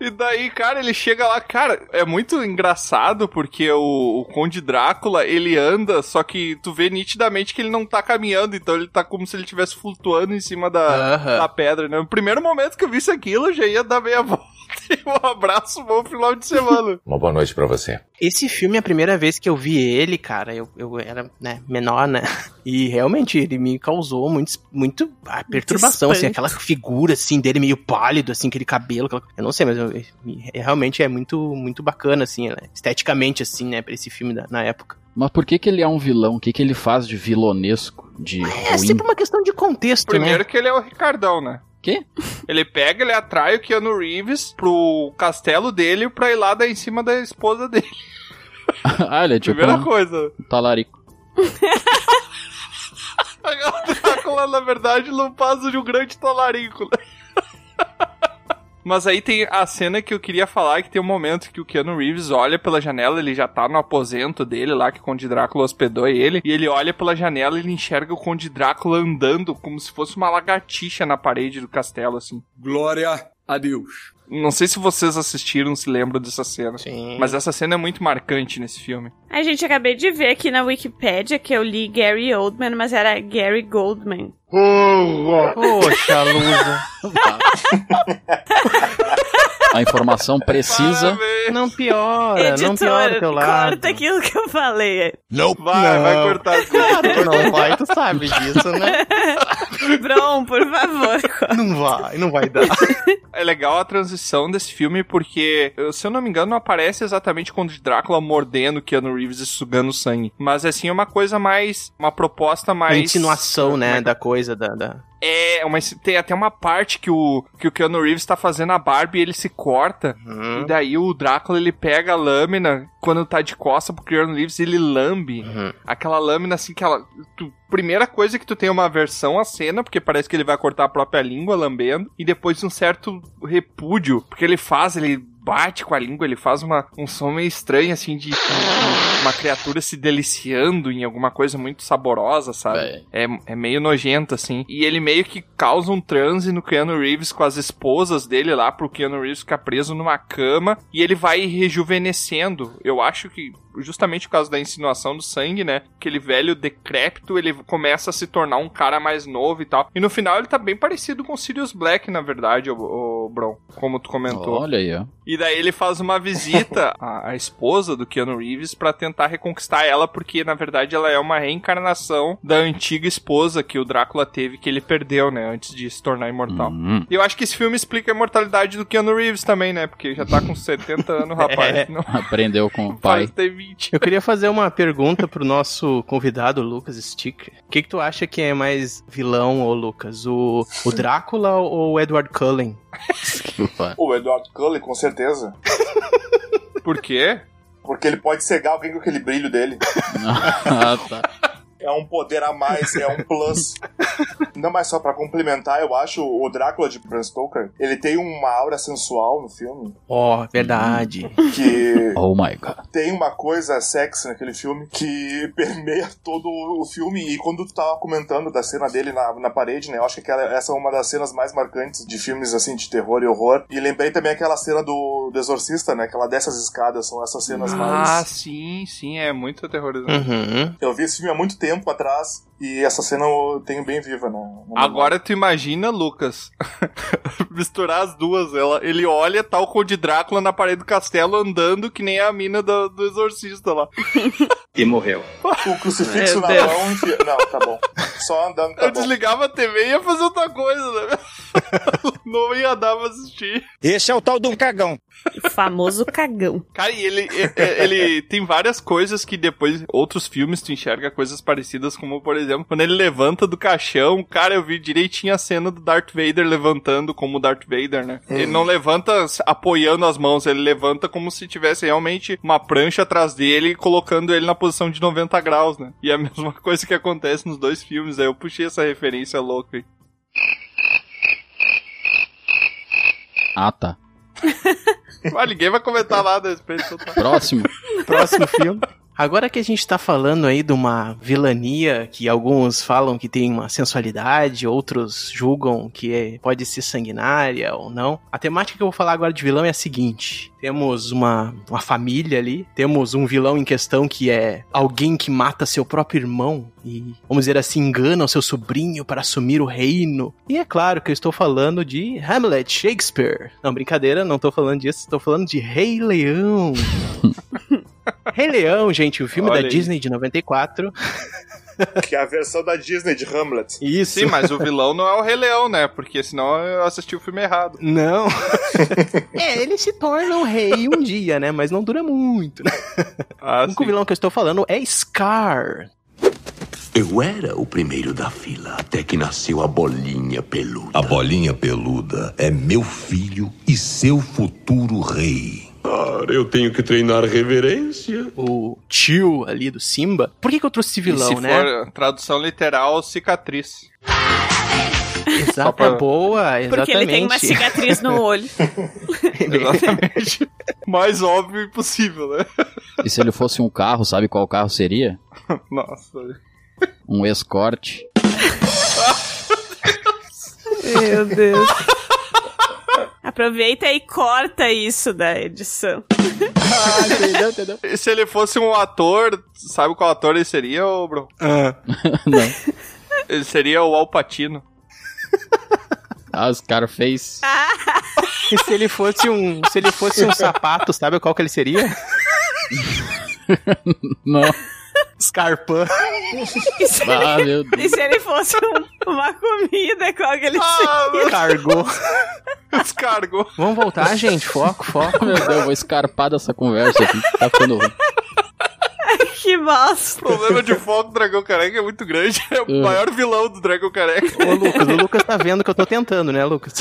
E daí, cara, ele chega lá, cara, é muito engraçado porque o, o Conde Drácula, ele anda, só que tu vê nitidamente que ele não tá caminhando, então ele tá como se ele estivesse flutuando em cima da, Aham. da pedra, né? No primeiro momento que eu visse aquilo, eu já ia dar meia volta [LAUGHS] um abraço bom final de semana. [LAUGHS] Uma boa noite pra você. Esse filme, a primeira vez que eu vi ele, cara, eu, eu era, né, menor, né? E realmente ele me causou muito, muito ah, perturbação, assim, aquela figura, assim, dele meio pálido, assim, aquele cabelo, aquela- eu não sei, mas eu- me- realmente é muito, muito bacana, assim, né? esteticamente, assim, né, pra esse filme da- na época. Mas por que que ele é um vilão? O que que ele faz de vilonesco? De É ruim? sempre uma questão de contexto, Primeiro né? que ele é o Ricardão, né? Quê? Ele pega, ele atrai o Keanu Reeves pro castelo dele pra ir lá dar em cima da esposa dele. [LAUGHS] ah, ele é tipo Primeira um coisa. talarico. [LAUGHS] O Drácula, na verdade, não passa de um grande talarico, né? Mas aí tem a cena que eu queria falar, que tem um momento que o Keanu Reeves olha pela janela, ele já tá no aposento dele lá, que o Conde Drácula hospedou ele, e ele olha pela janela e ele enxerga o Conde Drácula andando como se fosse uma lagartixa na parede do castelo, assim. Glória a Deus. Não sei se vocês assistiram, se lembram dessa cena. Sim. Mas essa cena é muito marcante nesse filme. A gente acabei de ver aqui na Wikipédia que eu li Gary Oldman, mas era Gary Goldman. Poxa, Lusa. [LAUGHS] A informação precisa. Parabéns. Não piora, não piora o teu lado. corta aquilo que eu falei. Vai, vai Não. cortar. Claro não vai, tu sabe disso, né? [LAUGHS] Bron, por favor. Não vai, não vai dar. É legal a transição desse filme porque, se eu não me engano, não aparece exatamente quando o Drácula mordendo Keanu Reeves e sugando sangue. Mas assim, é uma coisa mais. Uma proposta mais. insinuação, né, Como é da coisa, da... da- É, uma, tem até uma parte que o, que o Keanu Reeves tá fazendo a Barbie e ele se corta. Uhum. E daí o Drácula ele pega a lâmina quando tá de costa pro Keanu Reeves e ele lambe. Uhum. Aquela lâmina assim que ela. tu- primeira coisa que tu tem uma versão à cena, porque parece que ele vai cortar a própria língua lambendo. E depois um certo repúdio, porque ele faz, ele bate com a língua, ele faz uma, um som meio estranho, assim, de uma criatura se deliciando em alguma coisa muito saborosa, sabe? É, é meio nojento, assim. E ele meio que causa um transe no Keanu Reeves com as esposas dele lá, pro Keanu Reeves ficar preso numa cama. E ele vai rejuvenescendo. Eu acho que justamente por causa da insinuação do sangue, né? Aquele velho decrépito, ele começa a se tornar um cara mais novo e tal. E no final ele tá bem parecido com o Sirius Black, na verdade, o, o Bron, como tu comentou. Olha aí, ó. E daí ele faz uma visita [LAUGHS] à, à esposa do Keanu Reeves pra tentar reconquistar ela, porque na verdade ela é uma reencarnação da antiga esposa que o Drácula teve, que ele perdeu, né, antes de se tornar imortal. Hum. E eu acho que esse filme explica a imortalidade do Keanu Reeves também, né, porque já tá com 70 anos, [LAUGHS] rapaz. É. Não Aprendeu com o [LAUGHS] pai. parece 20. [LAUGHS] Eu queria fazer uma pergunta pro nosso convidado, Lucas Stick. O que, que tu acha que é mais vilão, ô Lucas? O, o Drácula ou o Edward Cullen? [LAUGHS] O Edward Cullen, com certeza. Por quê? Porque ele pode cegar alguém com aquele brilho dele. [LAUGHS] ah, tá. É um poder a mais, é um plus. [LAUGHS] Não, mas só pra complementar, eu acho o Drácula de Bram Stoker, ele tem uma aura sensual no filme, Ó, verdade. que [LAUGHS] Oh my god. tem uma coisa sexy naquele filme que [LAUGHS] permeia todo o filme. E quando tu tava comentando da cena dele na, na parede, né? Eu acho que aquela, essa é uma das cenas mais marcantes de filmes assim de terror e horror. E lembrei também aquela cena do, do Exorcista, né? Que ela desce as escadas, são essas cenas Ah, mais. sim, sim, é muito aterrorizante. Uhum. Eu vi esse filme há muito tempo atrás e essa cena eu tenho bem viva, né? Agora tu imagina, Lucas, [LAUGHS] misturar as duas. Ela, ele olha tal o Conde Drácula na parede do castelo andando que nem a mina do, do exorcista lá. E morreu. O crucifixo Meu na Deus. mão. enfia- Não, tá bom. Só andando, tá Eu bom. desligava a TV e ia fazer outra coisa, né? [LAUGHS] Não ia dar pra assistir. Esse é o tal de um cagão. O famoso cagão. Cara, e ele, ele, ele tem várias coisas que depois, outros filmes, tu enxerga coisas parecidas, como, por exemplo, quando ele levanta do caixão, cara, eu vi direitinho a cena do Darth Vader levantando como Darth Vader, né? Ele não levanta apoiando as mãos, ele levanta como se tivesse realmente uma prancha atrás dele, colocando ele na posição de 90 graus, né? E é a [LAUGHS] mesma coisa que acontece nos dois filmes, aí eu puxei essa referência louca aí. Ah, tá. Mas [LAUGHS] ninguém vai comentar nada a respeito. então tá. Próximo. Próximo filme. Agora que a gente tá falando aí de uma vilania que alguns falam que tem uma sensualidade, outros julgam que é- pode ser sanguinária ou não. A temática que eu vou falar agora de vilão é a seguinte: temos uma, uma família ali, temos um vilão em questão que é alguém que mata seu próprio irmão e, vamos dizer assim, engana o seu sobrinho para assumir o reino. E é claro que eu estou falando de Hamlet Shakespeare. Não, brincadeira, não tô falando disso, estou falando de Rei Leão. [LAUGHS] Rei Leão, gente, o filme Olha da aí. Disney de 94. Que é a versão da Disney de Hamlet. Isso. Sim, mas o vilão não é o Rei Leão, né? Porque senão eu assisti o filme errado. Não. [LAUGHS] é, ele se torna um rei um dia, né? Mas não dura muito. Né? Ah, o único vilão que eu estou falando é Scar. Eu era o primeiro da fila até que nasceu a bolinha peluda. A bolinha peluda é meu filho e seu futuro rei. Ah, eu tenho que treinar reverência. O tio ali do Simba. Por que, que eu trouxe esse vilão, e se né? for tradução literal, cicatriz. Exata pra- boa, exatamente. Porque ele tem uma cicatriz no olho. [LAUGHS] Exatamente. [LAUGHS] Mais óbvio impossível, né? E se ele fosse um carro, sabe qual carro seria? [LAUGHS] Nossa. Um escorte. Meu Deus. Aproveita e corta isso da edição. Ah, entendeu, entendeu? E se ele fosse um ator, sabe qual ator ele seria, ô, bro? [LAUGHS] Não. Ele seria o Alpatino. Ah, Scarface. [LAUGHS] E se ele fosse um, se ele fosse um sapato, sabe qual que ele seria? [LAUGHS] Não. Scarpan. E se, Ah, ele, meu Deus. e se ele fosse um- uma comida, qual que ele Ah, seria? Cargou. Vamos voltar, gente. Foco, foco. Meu Deus, eu vou escarpar dessa conversa aqui. Tá ficando ruim. Que bosta. O problema de foco do Dragão Careca é muito grande. É o Hum. maior vilão do Dragão Careca. Ô, Lucas, o Lucas tá vendo que eu tô tentando, né, Lucas?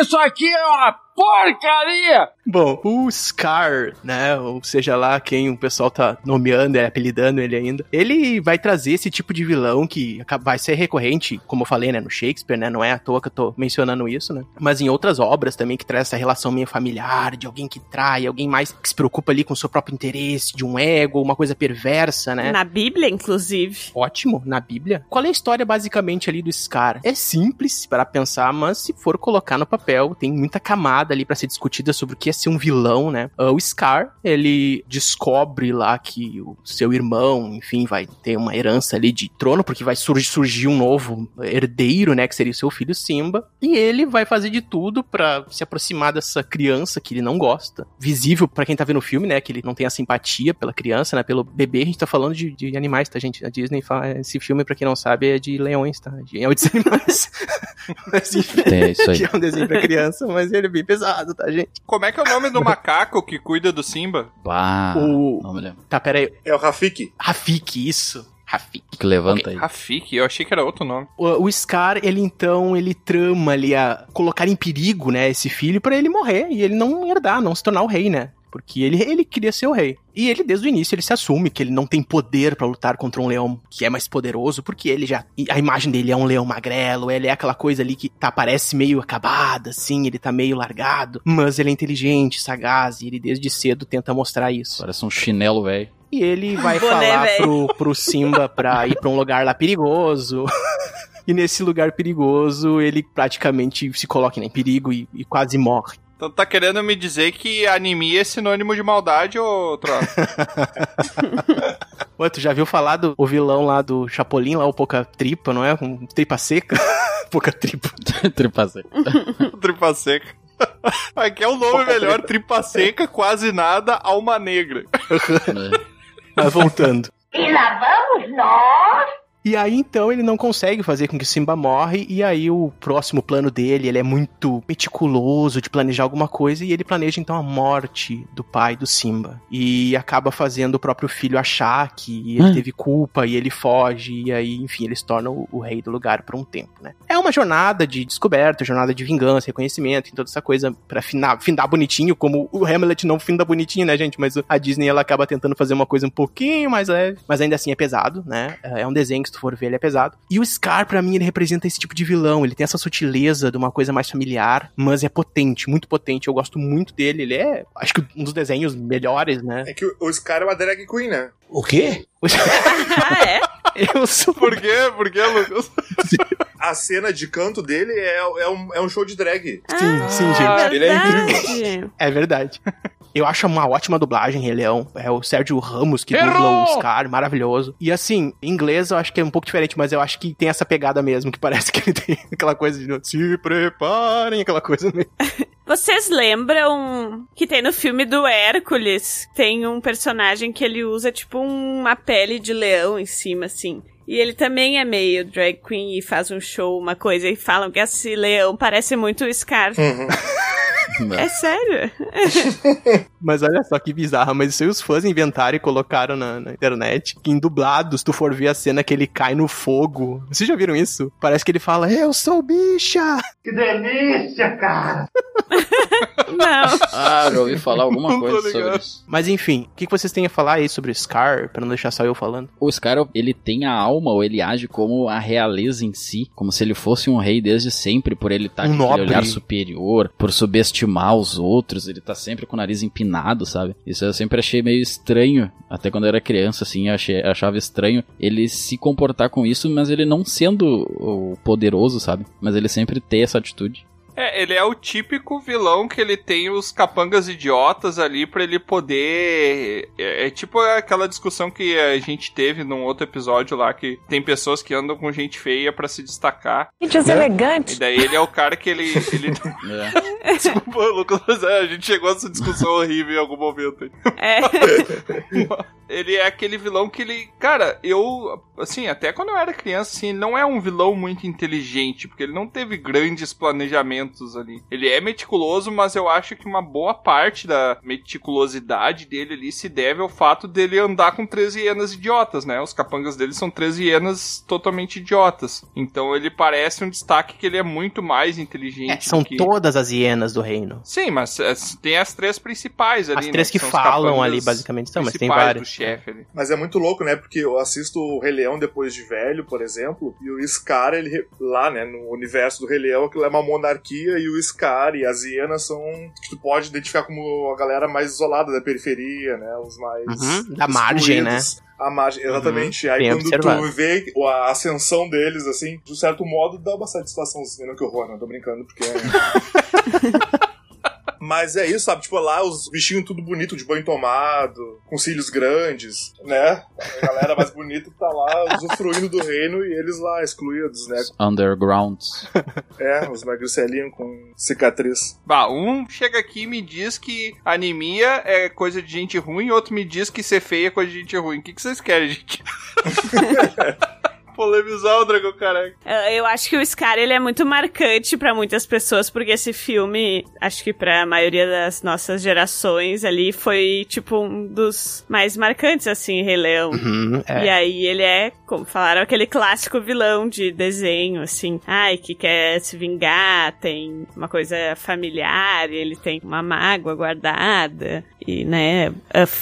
Isso aqui é uma porcaria! Bom, o Scar, né, ou seja lá quem o pessoal tá nomeando, é, apelidando ele ainda, ele vai trazer esse tipo de vilão que vai ser recorrente, como eu falei, né, no Shakespeare, né, não é à toa que eu tô mencionando isso, né, mas em outras obras também que traz essa relação meio familiar, de alguém que trai, alguém mais que se preocupa ali com o seu próprio interesse, de um ego, uma coisa perversa, né. Na Bíblia, inclusive. Ótimo, na Bíblia. Qual é a história basicamente ali do Scar? É simples para pensar, mas se for colocar no papel, tem muita camada ali para ser discutida sobre o que é ser um vilão, né? Ah, o Scar, ele descobre lá que o seu irmão, enfim, vai ter uma herança ali de trono, porque vai sur- surgir um novo herdeiro, né, que seria o seu filho Simba, e ele vai fazer de tudo para se aproximar dessa criança que ele não gosta. Visível para quem tá vendo o filme, né, que ele não tem a simpatia pela criança, né, pelo bebê, a gente tá falando de, de animais, tá, gente? A Disney fala, esse filme, pra quem não sabe, é de leões, tá? De, é de [LAUGHS] animais. mas enfim, É isso aí. que é um desenho pra criança, mas ele é bem pesado, tá, gente? Como é que é o nome do macaco que cuida do Simba? Bah, O- não me lembro. Tá, pera aí. É o Rafik. Rafik, isso. Rafik. Que levanta aí. Rafik, eu achei que era outro nome. O, o Scar, ele então, ele trama ali a colocar em perigo, né, esse filho pra ele morrer e ele não herdar, não se tornar o rei, né? Porque ele, ele queria ser o rei. E ele, desde o início, ele se assume que ele não tem poder pra lutar contra um leão que é mais poderoso, porque ele já. A imagem dele é um leão magrelo, ele é aquela coisa ali que tá, parece meio acabada, assim, ele tá meio largado. Mas ele é inteligente, sagaz, e ele desde cedo tenta mostrar isso. Parece um chinelo, velho. E ele vai Boné, falar pro, pro Simba pra ir pra um lugar lá perigoso. [LAUGHS] e nesse lugar perigoso, ele praticamente se coloca em perigo e, e quase morre. Então tá querendo me dizer que anemia é sinônimo de maldade, ô Troll? [LAUGHS] Ué, tu já viu falar do o vilão lá do Chapolin, lá, o Pouca Tripa, não é? Com tripa seca? [LAUGHS] pouca Tripa. [LAUGHS] Tripa seca. Tripa seca. Aqui é o nome melhor, tripa seca, quase nada, alma negra. Mas voltando. E lá vamos nós. E aí, então, ele não consegue fazer com que o Simba morre, e aí o próximo plano dele, ele é muito meticuloso de planejar alguma coisa, e ele planeja, então, a morte do pai do Simba. E acaba fazendo o próprio filho achar que ele Hum. teve culpa, e ele foge, e aí, enfim, ele se torna o, o rei do lugar por um tempo, né? É uma jornada de descoberta, jornada de vingança, reconhecimento, e toda essa coisa pra finar, findar bonitinho, como o Hamlet não finda bonitinho, né, gente? Mas a Disney, ela acaba tentando fazer uma coisa um pouquinho mais leve, mas ainda assim é pesado, né? É um desenho que tu for ver, ele é pesado. E o Scar, pra mim, ele representa esse tipo de vilão. Ele tem essa sutileza de uma coisa mais familiar, mas é potente, muito potente. Eu gosto muito dele. Ele é, acho que um dos desenhos melhores, né? É que o Scar é uma drag queen, né? O quê? [LAUGHS] Ah, é? Eu sou. Por quê? Por quê, Lucas? A cena de canto dele é, é, um, é um show de drag. Sim, sim, Ah, gente. ele é Verdade. É verdade. Eu acho uma ótima dublagem, Rei Leão. É o Sérgio Ramos que Errou! dubla o Scar, maravilhoso. E assim, em inglês eu acho que é um pouco diferente, mas eu acho que tem essa pegada mesmo, que parece que ele tem [LAUGHS] aquela coisa de se preparem, aquela coisa meio. [LAUGHS] Vocês lembram que tem no filme do Hércules, tem um personagem que ele usa tipo uma pele de leão em cima, assim. E ele também é meio drag queen e faz um show, uma coisa, e falam que esse leão parece muito o Scar. [LAUGHS] É sério? [LAUGHS] Mas olha só que bizarro, mas isso aí os fãs inventaram e colocaram na, na internet. Que em dublados, tu for ver a cena que ele cai no fogo. Vocês já viram isso? Parece que ele fala, eu sou bicha! Que delícia, cara! [LAUGHS] Não. Ah, já ouvi falar [LAUGHS] alguma Não coisa sobre isso. Mas enfim, o que vocês têm a falar aí sobre o Scar, pra não deixar só eu falando? O Scar, ele tem a alma, ou ele age como a realeza em si, como se ele fosse um rei desde sempre, por ele estar Um com aquele nobre. olhar superior, por subestimar os outros, ele tá sempre com o nariz empinado, sabe? Isso eu sempre achei meio estranho, até quando eu era criança, assim, eu achei, eu achava estranho ele se comportar com isso, mas ele não sendo o poderoso, sabe? Mas ele sempre ter essa atitude. É, ele é o típico vilão que ele tem os capangas idiotas ali pra ele poder. É, é tipo aquela discussão que a gente teve num outro episódio lá que tem pessoas que andam com gente feia pra se destacar. Gente, né? elegante. E daí ele é o cara que ele. [LAUGHS] ele... É. [LAUGHS] Desculpa, Lucas, é, a gente chegou a essa discussão horrível em algum momento aí. É. [LAUGHS] ele é aquele vilão que ele. Cara, eu. Assim, até quando eu era criança, assim, ele não é um vilão muito inteligente, porque ele não teve grandes planejamentos ali. Ele é meticuloso, mas eu acho que uma boa parte da meticulosidade dele ali se deve ao fato dele andar com 13 hienas idiotas, né? Os capangas dele são 13 hienas totalmente idiotas. Então ele parece um destaque que ele é muito mais inteligente. É, são que... todas as hienas do reino. Sim, mas é, tem as três principais ali. As três né? que, são falam ali, basicamente, são, mas tem várias. Do chefe ali. Mas é muito louco, né? Porque eu assisto o Rei Leão depois de velho, por exemplo, e o Scar, ele lá, né, no universo do Rei Leão, aquilo é uma monarquia, e o Scar e as hienas são que tu pode identificar como a galera mais isolada da periferia, né? Os mais. Uhum, da margem, né? A margem, exatamente. Uhum, Aí quando observado. tu vê a ascensão deles, assim, de um certo modo, dá uma satisfaçãozinha, não que horror, não tô brincando, porque. [LAUGHS] Mas é isso, sabe? Tipo, lá os bichinhos tudo bonito, de banho tomado, com cílios grandes, né? A galera mais bonita tá lá usufruindo do reino e eles lá excluídos, né? Undergrounds. [LAUGHS] É, os magricelinhos com cicatriz. Bah, um chega aqui e me diz que anemia é coisa de gente ruim, outro me diz que ser feia é coisa de gente ruim. O que, que vocês querem, gente? [LAUGHS] Polemizar o Dragão Careca. Eu acho que o Scar ele é muito marcante pra muitas pessoas, porque esse filme, acho que pra maioria das nossas gerações ali, foi tipo um dos mais marcantes, assim, Rei Leão. Uhum, é. E aí ele é, como falaram, aquele clássico vilão de desenho, assim, ai, que quer se vingar, tem uma coisa familiar, ele tem uma mágoa guardada, e, né,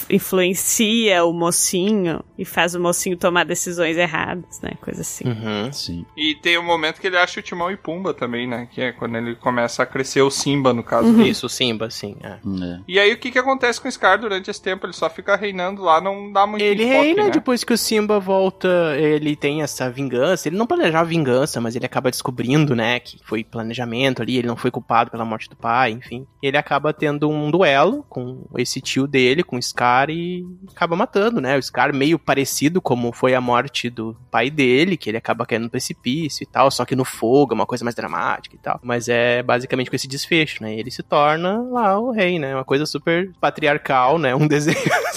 influencia o mocinho e faz o mocinho tomar decisões erradas, né? Coisa assim. Uhum. Sim. E tem um momento que ele acha o Timão e Pumba também, né? Que é quando ele começa a crescer o Simba, no caso. Uhum. Isso, o Simba, sim. É. É. E aí o que que acontece com o Scar durante esse tempo? Ele só fica reinando lá, não dá muito Ele enfoque, reina né? depois que o Simba volta, ele tem essa vingança. Ele não planejava vingança, mas ele acaba descobrindo, né, que foi planejamento ali, ele não foi culpado pela morte do pai, enfim. Ele acaba tendo um duelo com esse tio dele, com o Scar, e acaba matando, né? O Scar meio parecido como foi a morte do pai dele, que ele acaba caindo no precipício e tal, só que no fogo, é uma coisa mais dramática e tal. Mas é basicamente com esse desfecho, né? Ele se torna lá o rei, né? Uma coisa super patriarcal, né? Um [LAUGHS] desenho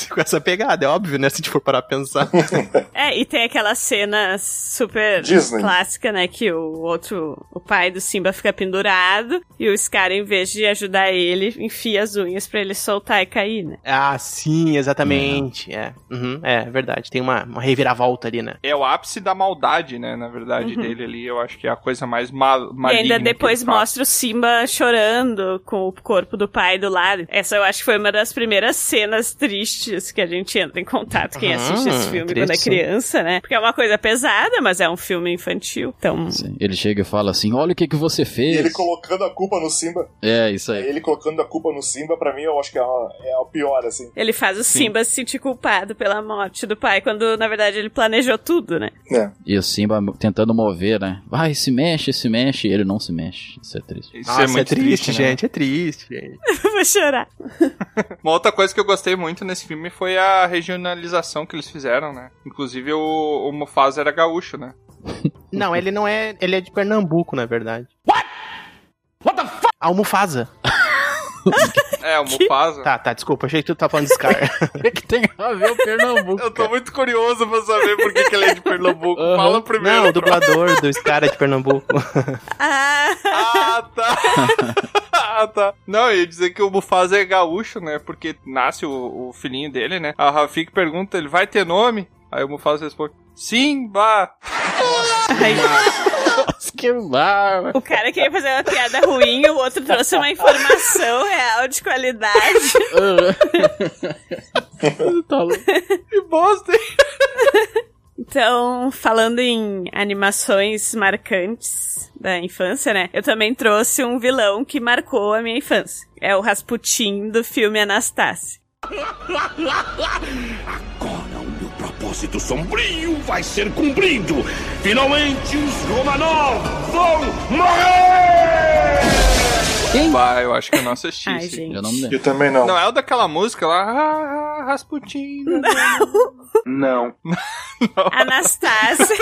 com essa pegada, é óbvio, né? Se a gente for parar pra pensar. [LAUGHS] É, e tem aquela cena super Disney. clássica, né? Que o outro, o pai do Simba fica pendurado e o Scar, em vez de ajudar ele, enfia as unhas pra ele soltar e cair, né? ah, sim, exatamente. É, Uhum, é verdade. Tem uma, uma reviravolta ali, né? É o ápice da maldade, né? Na verdade, dele ali. Eu acho que é a coisa mais mal Uhum. E maligna. ainda depois mostra o Simba chorando com o corpo do pai do lado. Essa eu acho que foi uma das primeiras cenas tristes que a gente entra em contato, quem Uhum, assiste esse filme quando é triste, sim. criança, né? Porque é uma coisa pesada, mas é um filme infantil. Então, Sim. Ele chega e fala assim: Olha o que, que você E fez. ele colocando a culpa no Simba. É, isso aí. Ele colocando a culpa no Simba, pra mim, eu acho que é, a, é a pior, assim. ele faz o Simba se sentir culpado pela morte do pai, quando na verdade ele planejou tudo, né? É. E o Simba tentando mover, né? Vai, se mexe, se mexe. E ele não se mexe. Isso é triste. Isso Nossa, é muito triste, né? gente. É triste, gente. [LAUGHS] Vou chorar. [LAUGHS] Uma outra coisa que eu gostei muito nesse filme foi a regionalização que eles fizeram, né? Inclusive o, o Mufasa era gaúcho, né? [LAUGHS] Não, ele não é. Ele é de Pernambuco, na verdade. What? What the fuck? O Mufasa. É, o Mufasa. Tá, tá, desculpa, achei que tu tava falando de Scar. [LAUGHS] O que tem a ver o Pernambuco? Eu tô muito curioso pra saber por que, que ele é de Pernambuco. Fala primeiro. Não, o dublador do Scar é de Pernambuco. [LAUGHS] Ah, Ah, tá. [LAUGHS] ah, tá. Não, eu ia dizer que o Mufasa é gaúcho, né? Porque nasce o, o filhinho dele, né? A Rafik pergunta, ele vai ter nome? Aí o Mufasa responde, ai, Nossa, que barba. o cara queria fazer uma piada ruim, o outro trouxe uma informação real de qualidade. tá louco. Que bosta, hein? Então, falando em animações marcantes da infância, né? Eu também trouxe um vilão que marcou a minha infância. É o Rasputin do filme Anastácia. Agora propósito sombrio vai ser cumprido. Finalmente os Romanov vão morrer! Bah, eu acho que eu não assisti. Ai. Eu não. Eu também não. Não é o daquela música lá, ah, Rasputin. Não. [LAUGHS] Anastácia.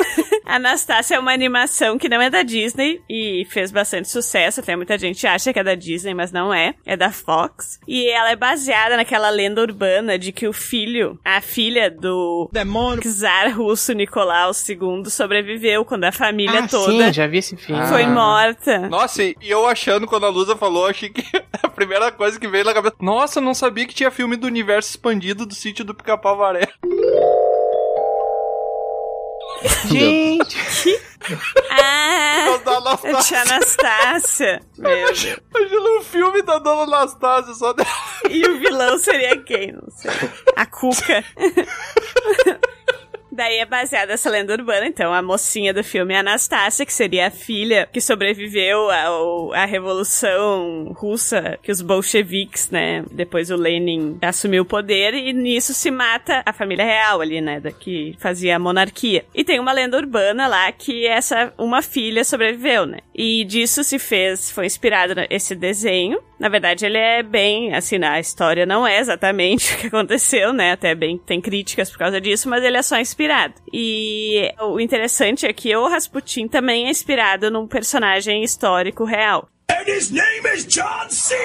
Anastácia é uma animação que não é da Disney e fez bastante sucesso. Até muita gente acha que é da Disney, mas não é. É da Fox. E ela é baseada naquela lenda urbana de que o filho, a filha do Demônio. czar russo Nicolau II sobreviveu quando a família Ah, toda sim, já vi esse filme. foi Ah. morta. Nossa, e e eu achando quando a Lusa falou, achei que [LAUGHS] a primeira coisa que veio na cabeça. Nossa, eu não sabia que tinha filme do universo expandido do sítio do Pica-Pau Varé. Gente, [LAUGHS] Ah! Da Anastácia. tinha Anastácia. Imagina um filme da Dona Anastácia só dela. E o vilão seria quem? Não sei. A Cuca. [LAUGHS] Daí é baseada essa lenda urbana, então a mocinha do filme é Anastácia, que seria a filha que sobreviveu ao- à Revolução Russa, que os bolcheviques, né, depois o Lenin assumiu o poder, e nisso se mata a família real ali, né, da, que fazia a monarquia. E tem uma lenda urbana lá que essa, uma filha sobreviveu, né, e disso se fez, foi inspirado esse desenho, na verdade, ele é bem, assim, a história não é exatamente [LAUGHS] o que aconteceu, né? Até bem, tem críticas por causa disso, mas ele é só inspirado. E o interessante é que o Rasputin também é inspirado num personagem histórico real. And his name is John C.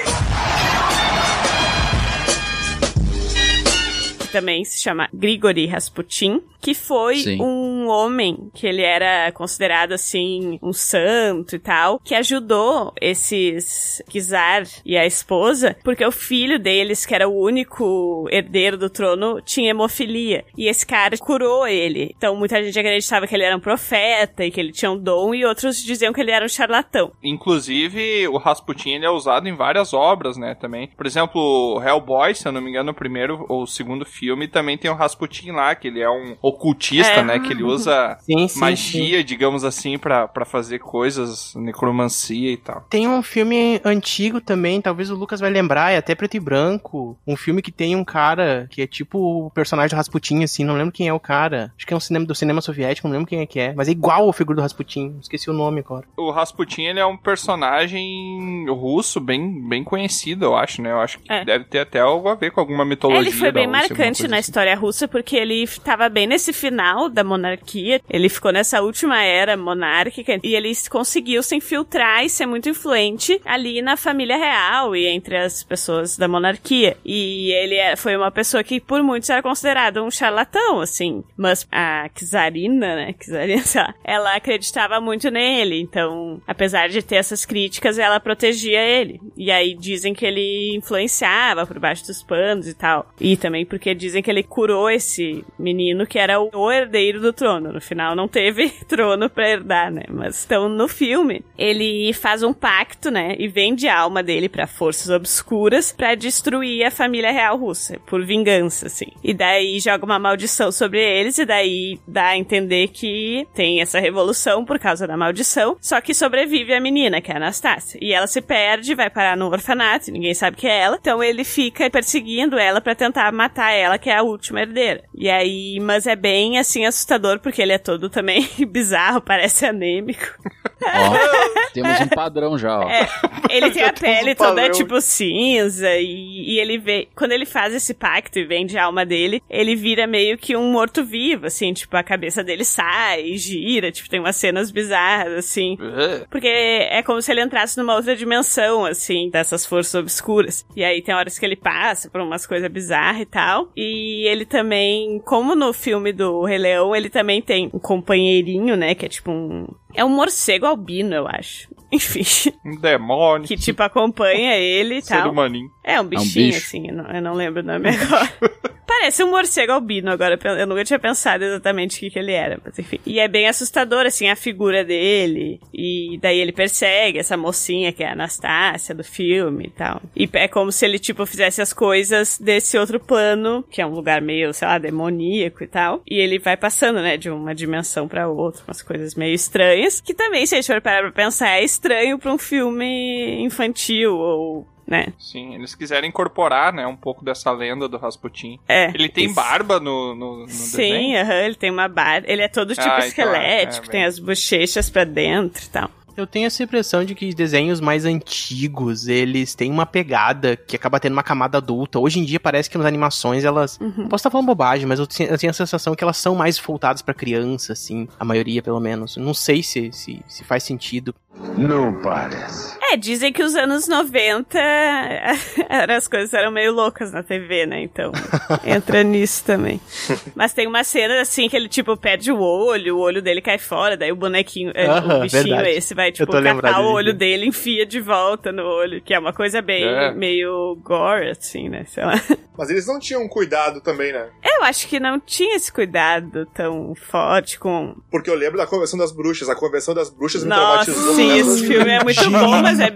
também se chama Grigori Rasputin, que foi Sim. um homem que ele era considerado assim um santo e tal, que ajudou esses czar e a esposa, porque o filho deles, que era o único herdeiro do trono, tinha hemofilia. E esse cara curou ele. Então muita gente acreditava que ele era um profeta e que ele tinha um dom, e outros diziam que ele era um charlatão. Inclusive, o Rasputin ele é usado em várias obras, né, também. Por exemplo, Hellboy, se eu não me engano, o primeiro ou o segundo filme, também tem o Rasputin lá, que ele é um ocultista, É. né, que ele usa [LAUGHS] sim, sim, magia, digamos assim, pra pra fazer coisas, necromancia e tal. Tem um filme antigo também, talvez o Lucas vai lembrar, é até preto e branco. Um filme que tem um cara que é tipo o personagem do Rasputin, assim, não lembro quem é o cara. Acho que é um cinema do cinema soviético, não lembro quem é que é. Mas é igual ao figura do Rasputin, esqueci o nome agora. O Rasputin, ele é um personagem russo bem, bem conhecido, eu acho, né? Eu acho que É. deve ter até algo a ver com alguma mitologia Ele foi bem marcante na assim. história russa porque ele estava bem nesse final da monarquia. Ele ficou nessa última era monárquica e ele conseguiu se infiltrar e ser muito influente ali na família real e entre as pessoas da monarquia. E ele é- foi uma pessoa que por muitos era considerado um charlatão, assim. Mas a czarina, né? Czarina, [LAUGHS] ela acreditava muito nele. Então, apesar de ter essas críticas, ela protegia ele. E aí dizem que ele influenciava por baixo dos panos e tal. E também porque dizem que ele curou esse menino que era o herdeiro do trono. No final não teve [LAUGHS] trono pra herdar, né? Mas então no filme ele faz um pacto, né? E vende a alma dele pra forças obscuras pra destruir a família real russa por vingança, assim. E daí joga uma maldição sobre eles e daí dá a entender que tem essa revolução por causa da maldição. Só que sobrevive a menina, que é a Anastácia. E ela se perde, vai parar no orfanato, ninguém sabe que é ela. Então ele fica perseguindo ela pra tentar matar ela, que é a última herdeira. E aí, mas é bem assim assustador porque ele é todo também [LAUGHS] bizarro, parece anêmico. Ó, temos um padrão já, ó. É, ele tem a [LAUGHS] pele um toda padrão. tipo cinza e, e ele vê. Quando ele faz esse pacto e vende a alma dele, ele vira meio que um morto-vivo, assim, tipo, a cabeça dele sai e gira, tipo, tem umas cenas bizarras, assim. Porque é como se ele entrasse numa outra dimensão, assim, dessas forças obscuras. E aí tem horas que ele passa por umas coisas bizarras e tal. E ele também, como no filme do Rei Leão, ele também tem um companheirinho, né? Que é tipo um. É um morcego albino, eu acho. Enfim. Um demônio. Que tipo acompanha ele e ser tal. humaninho. É um bichinho, bicho. assim, eu não, eu não lembro o nome agora. [LAUGHS] Parece um morcego albino agora, eu nunca tinha pensado exatamente o que, que ele era, mas enfim. E é bem assustador, assim, a figura dele. E daí ele persegue essa mocinha que é a Anastácia do filme e tal. E é como se ele, tipo, fizesse as coisas desse outro plano, que é um lugar meio, sei lá, demoníaco e tal. E ele vai passando, né, de uma dimensão pra outra, umas coisas meio estranhas. Que também, se a gente for parar pra pensar, é estranho pra um filme infantil ou né? Sim, eles quiserem incorporar, né, um pouco dessa lenda do Rasputin. É. Ele tem isso. barba no, no, no Sim, desenho? aham, ele tem uma barba. Ele é todo tipo Ah, então é, esquelético, é, tem as bochechas pra dentro e tal. Eu tenho essa impressão de que desenhos mais antigos, eles têm uma pegada que acaba tendo uma camada adulta. Hoje em dia parece que nas animações elas. Uhum. Posso estar falando bobagem, mas eu tenho, a sensação que elas são mais voltadas pra criança, assim. A maioria, pelo menos. Não sei se, se, se faz sentido. Não parece. É, dizem que os anos 90 [LAUGHS] era- as coisas eram meio loucas na TV, né? Então, [LAUGHS] entra nisso também. Mas tem uma cena assim que ele, tipo, perde o olho, o olho dele cai fora, daí o bonequinho, é, o bichinho verdade. esse vai, tipo, catar o olho dele e enfia de volta no olho, que é uma coisa bem, É. meio gore, assim, né? Sei lá. [LAUGHS] Mas eles não tinham cuidado também, né? Eu acho que não tinha esse cuidado tão forte com. Porque eu lembro da Convenção das Bruxas. A Convenção das Bruxas me Nossa, traumatizou. sim, né? esse filme é muito bom, mas é.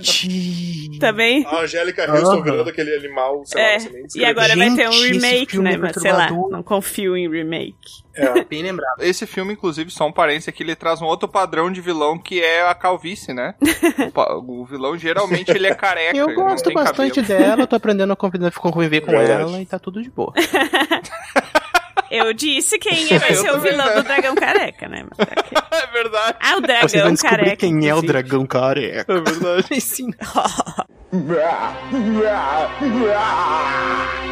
Também. A Angélica Houston virando aquele animal, sei lá, É, nem e agora vai ter um remake, né? é Mas sei lá, não confio em remake. É. [LAUGHS] Bem lembrado. Esse filme, inclusive, só um parênteses aqui, ele traz um outro padrão de vilão que é a calvície, né? [LAUGHS] o, o vilão geralmente ele é careca. Eu gosto bastante cabelo. dela, tô aprendendo a conviver, conviver com Verdade. ela e tá tudo de boa. [LAUGHS] Eu disse quem vai Eu ser o vilão do dragão careca, né? Mas ok. [LAUGHS] É verdade. Ah, o Vocês vão dragão descobrir careca. quem é o dragão careca. É verdade. [LAUGHS] Sim. [LAUGHS]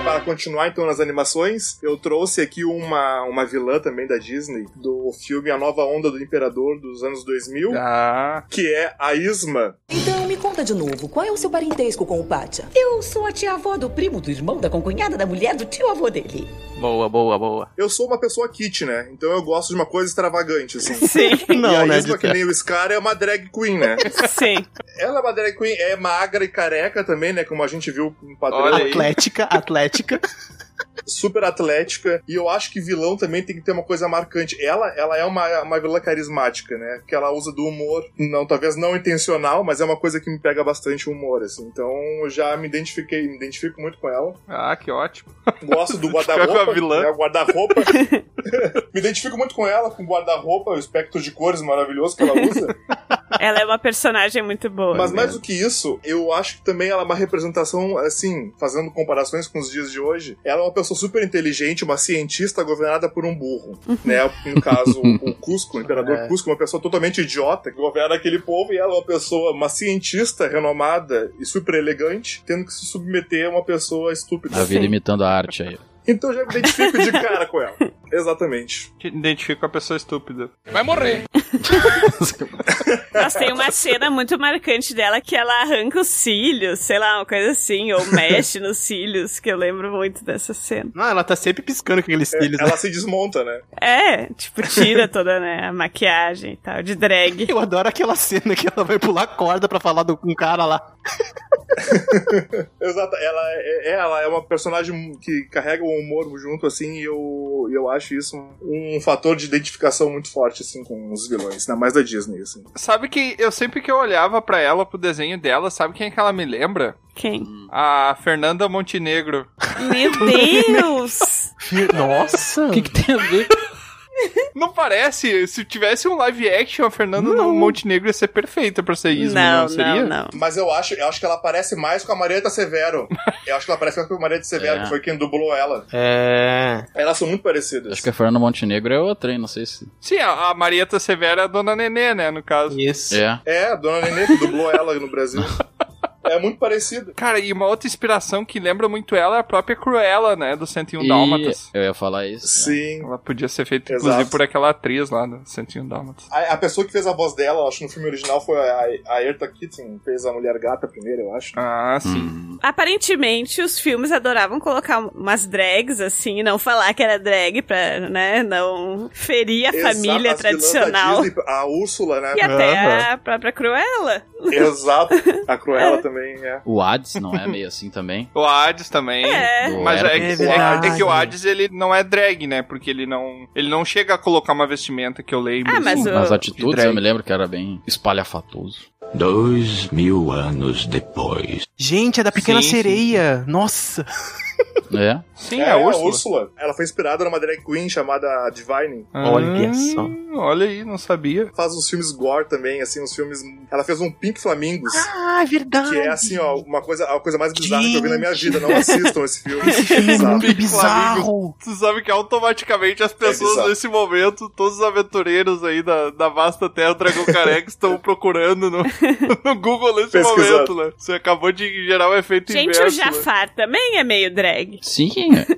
Para continuar então nas animações, eu trouxe aqui uma, uma vilã também da Disney, do filme A Nova Onda do Imperador dos anos 2000, Ah, que é a Isma. Então me conta de novo, qual é o seu parentesco com o Pátia? Eu sou a tia-avó do primo, do irmão, da concunhada, da mulher do tio-avô dele. Boa, boa, boa. Eu sou uma pessoa kit, né? Então eu gosto de uma coisa extravagante, assim. [LAUGHS] Sim, e Não, a né, Isma, de que nem o Scar, é uma drag queen, né? [LAUGHS] sim. Ela é uma drag queen, é magra e careca também, né? Como a gente viu no padrão Olha aí. aí. Atlética, atlética. [LAUGHS] super atlética. E eu acho que vilão também tem que ter uma coisa marcante. Ela, ela é uma, uma vilã carismática, né? Que ela usa do humor, não, talvez não intencional, mas é uma coisa que me pega bastante o humor, assim. Então eu já me identifiquei, me identifico muito com ela. ah, que ótimo. Gosto do [LAUGHS] guarda-roupa. vilã. né, o guarda-roupa. [LAUGHS] me identifico muito com ela, com o guarda-roupa, o espectro de cores maravilhoso que ela usa. Ela é uma personagem muito boa. Mas né? mais do que isso, eu acho que também ela é uma representação, assim, fazendo comparações com os dias de hoje. Ela é uma pessoa super inteligente, uma cientista governada por um burro. né? No caso, o Cusco, o imperador [LAUGHS] É. Cusco, uma pessoa totalmente idiota que governa aquele povo, e ela é uma pessoa, uma cientista renomada e super elegante, tendo que se submeter a uma pessoa estúpida. A vida imitando a arte aí. Então eu já me identifico de cara com ela. [LAUGHS] Exatamente. Te identifico com a pessoa estúpida. Vai morrer. [LAUGHS] Mas tem uma cena muito marcante dela que ela arranca os cílios, sei lá, uma coisa assim, ou mexe nos cílios, que eu lembro muito dessa cena. Não, ela tá sempre piscando com aqueles cílios. né? Ela se desmonta, né? É, tipo, tira toda né, a maquiagem e tal, de drag. Eu adoro aquela cena que ela vai pular corda pra falar do, com um cara lá. [LAUGHS] Exato, ela é, ela é uma personagem que carrega o humor junto, assim, e eu, eu acho isso um, um fator de identificação muito forte, assim, com os vilões, ainda mais da Disney, assim. Sabe que eu sempre que eu olhava pra ela, pro desenho dela, sabe quem é que ela me lembra? Quem? A Fernanda Montenegro. Meu Deus! [LAUGHS] Nossa! O que, que tem a ver? Não parece? Se tivesse um live action, a Fernanda Montenegro ia ser perfeita pra ser Isma, não, Não, seria? não, não. Mas eu acho, eu acho que ela parece mais com a Marieta Severo. [LAUGHS] Eu acho que ela parece mais com a Marieta Severo, É. que foi quem dublou ela. É. Elas são muito parecidas. Acho que a Fernanda Montenegro é outra, hein? Não sei se. Sim, a, a Marieta Severa é a Dona Nenê, né, no caso. Isso. É. É, a Dona Nenê que dublou ela no Brasil. [LAUGHS] É muito parecida. Cara, e uma outra inspiração que lembra muito ela é a própria Cruella, né, do 101 E Dálmatas. eu ia falar isso. Sim. Ela podia ser feita, Exato. inclusive, por aquela atriz lá do 101 Dálmatas. A, a pessoa que fez a voz dela, eu acho que no filme original foi a, a Erta Keating, fez a Mulher Gata primeiro, eu acho. Ah, sim. Hum. Aparentemente, os filmes adoravam colocar umas drags, assim, não falar que era drag pra, né, não ferir a Exato, família as vilãs da tradicional. Disney, a Úrsula, né? E até Aham. a própria Cruella. Exato. A Cruella também, [LAUGHS] é. O Hades não é meio assim também? [LAUGHS] O Hades também. É. Mas é, É verdade. é que o Hades ele não é drag, né? Porque ele não ele não chega a colocar uma vestimenta que eu lembro. Ah, mas assim. o- Nas atitudes eu me lembro que era bem espalhafatoso. Dois mil anos depois. Gente, é da Pequena Sim, sim. Sereia. Nossa. [LAUGHS] É? Sim, é, a Úrsula. Ela foi inspirada numa drag queen chamada Divine. Olha só. Olha aí, não sabia. Faz uns filmes gore também, assim, uns filmes. Ela fez um Pink Flamingos. Ah, é verdade. Que é assim, ó, uma coisa, a coisa mais bizarra que eu vi na minha vida. Não assistam esse filme. Esse filme é muito Pink bizarro. Tu sabe que automaticamente as pessoas bizarro. nesse momento, todos os aventureiros aí da, da vasta terra Dragão Careca [LAUGHS] estão procurando no, no Google nesse Pesquisando. momento, né? Você acabou de gerar um efeito Gente, inverso. o né? Jafar também é meio drag. Sim,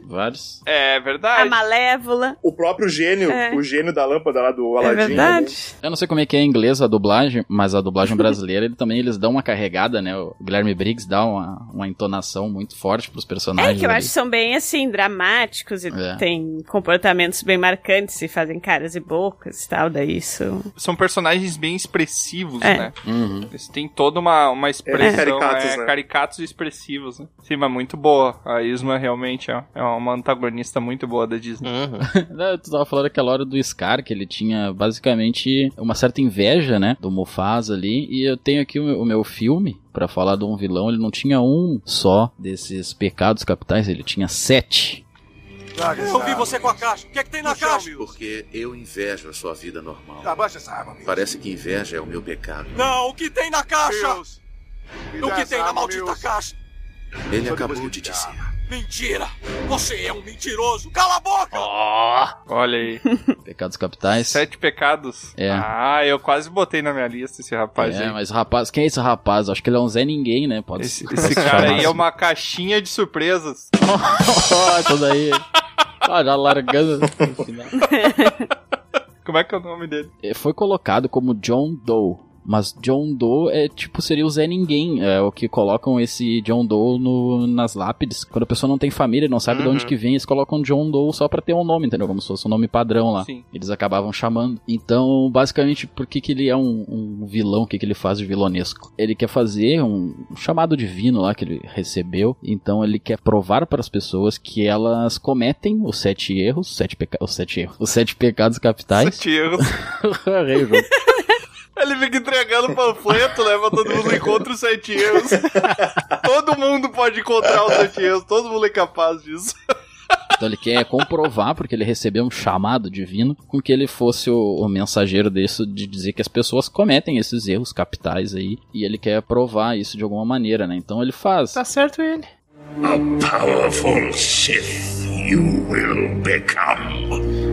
vários. [LAUGHS] É A verdade. Malévola. O próprio gênio, É. o gênio da lâmpada lá do É Aladdin. verdade. Eu não sei como é que é em inglês a dublagem, mas a dublagem [LAUGHS] brasileira ele também eles dão uma carregada, né? O Guilherme Briggs dá uma, uma entonação muito forte pros É personagens. que eu ali. acho que são bem assim, dramáticos e É. tem comportamentos bem marcantes e fazem caras e bocas e tal, daí isso. São personagens bem expressivos, É. né? Uhum. Eles têm toda uma, uma expressão, caricatos, é, né? caricatos e expressivos, né? Sim, mas muito boa. A Isma realmente é, é uma antagonista muito boa da Disney. Uhum. [LAUGHS] Tu tava falando aquela hora do Scar, que ele tinha basicamente uma certa inveja, né? Do Mufasa ali. E eu tenho aqui o meu, o meu filme pra falar de um vilão. Ele não tinha um só desses pecados capitais, ele tinha sete. Eu vi você com a caixa. O que é que tem na caixa? Porque eu invejo a sua vida normal. Abaixa essa arma, Parece que inveja é o meu pecado. Não, o que tem na caixa? O que tem na maldita caixa? Ele acabou de dizer. Mentira! Você é um mentiroso! Cala a boca! Olha aí. [LAUGHS] Pecados capitais. Sete pecados. É. Ah, eu quase botei na minha lista esse rapaz É, aí. mas rapaz, quem é esse rapaz? Acho que ele é um Zé Ninguém, né? Pode Esse, esse se [LAUGHS] cara aí é uma caixinha de surpresas. [LAUGHS] Tudo aí. Ah, já largando no final. Como é que é o nome dele? É, Foi colocado como John Doe. Mas John Doe é tipo, seria o Zé Ninguém. É o que colocam esse John Doe no, nas lápides. Quando a pessoa não tem família, não sabe de onde Uhum. que vem, eles colocam John Doe só pra ter um nome, entendeu? Como se fosse um nome padrão lá. Sim. Eles acabavam chamando. Então, basicamente, por que, que ele é um, um vilão? O que, que ele faz de vilonesco? Ele quer fazer um, um chamado divino lá que ele recebeu. Então, ele quer provar para as pessoas que elas cometem os sete erros, sete peca os sete erros, os sete pecados capitais. Sete erros. [LAUGHS] Errei o jogo. Ele fica entregando panfleto? Pra todo mundo encontra os sete erros. [LAUGHS] todo mundo pode encontrar os sete erros. Todo mundo é capaz disso. Então ele quer comprovar, porque ele recebeu um chamado divino, com que ele fosse o, o mensageiro disso, de dizer que as pessoas cometem esses erros capitais aí, e ele quer provar isso de alguma maneira, né? Então ele faz. Tá certo ele. A powerful Sith you will become.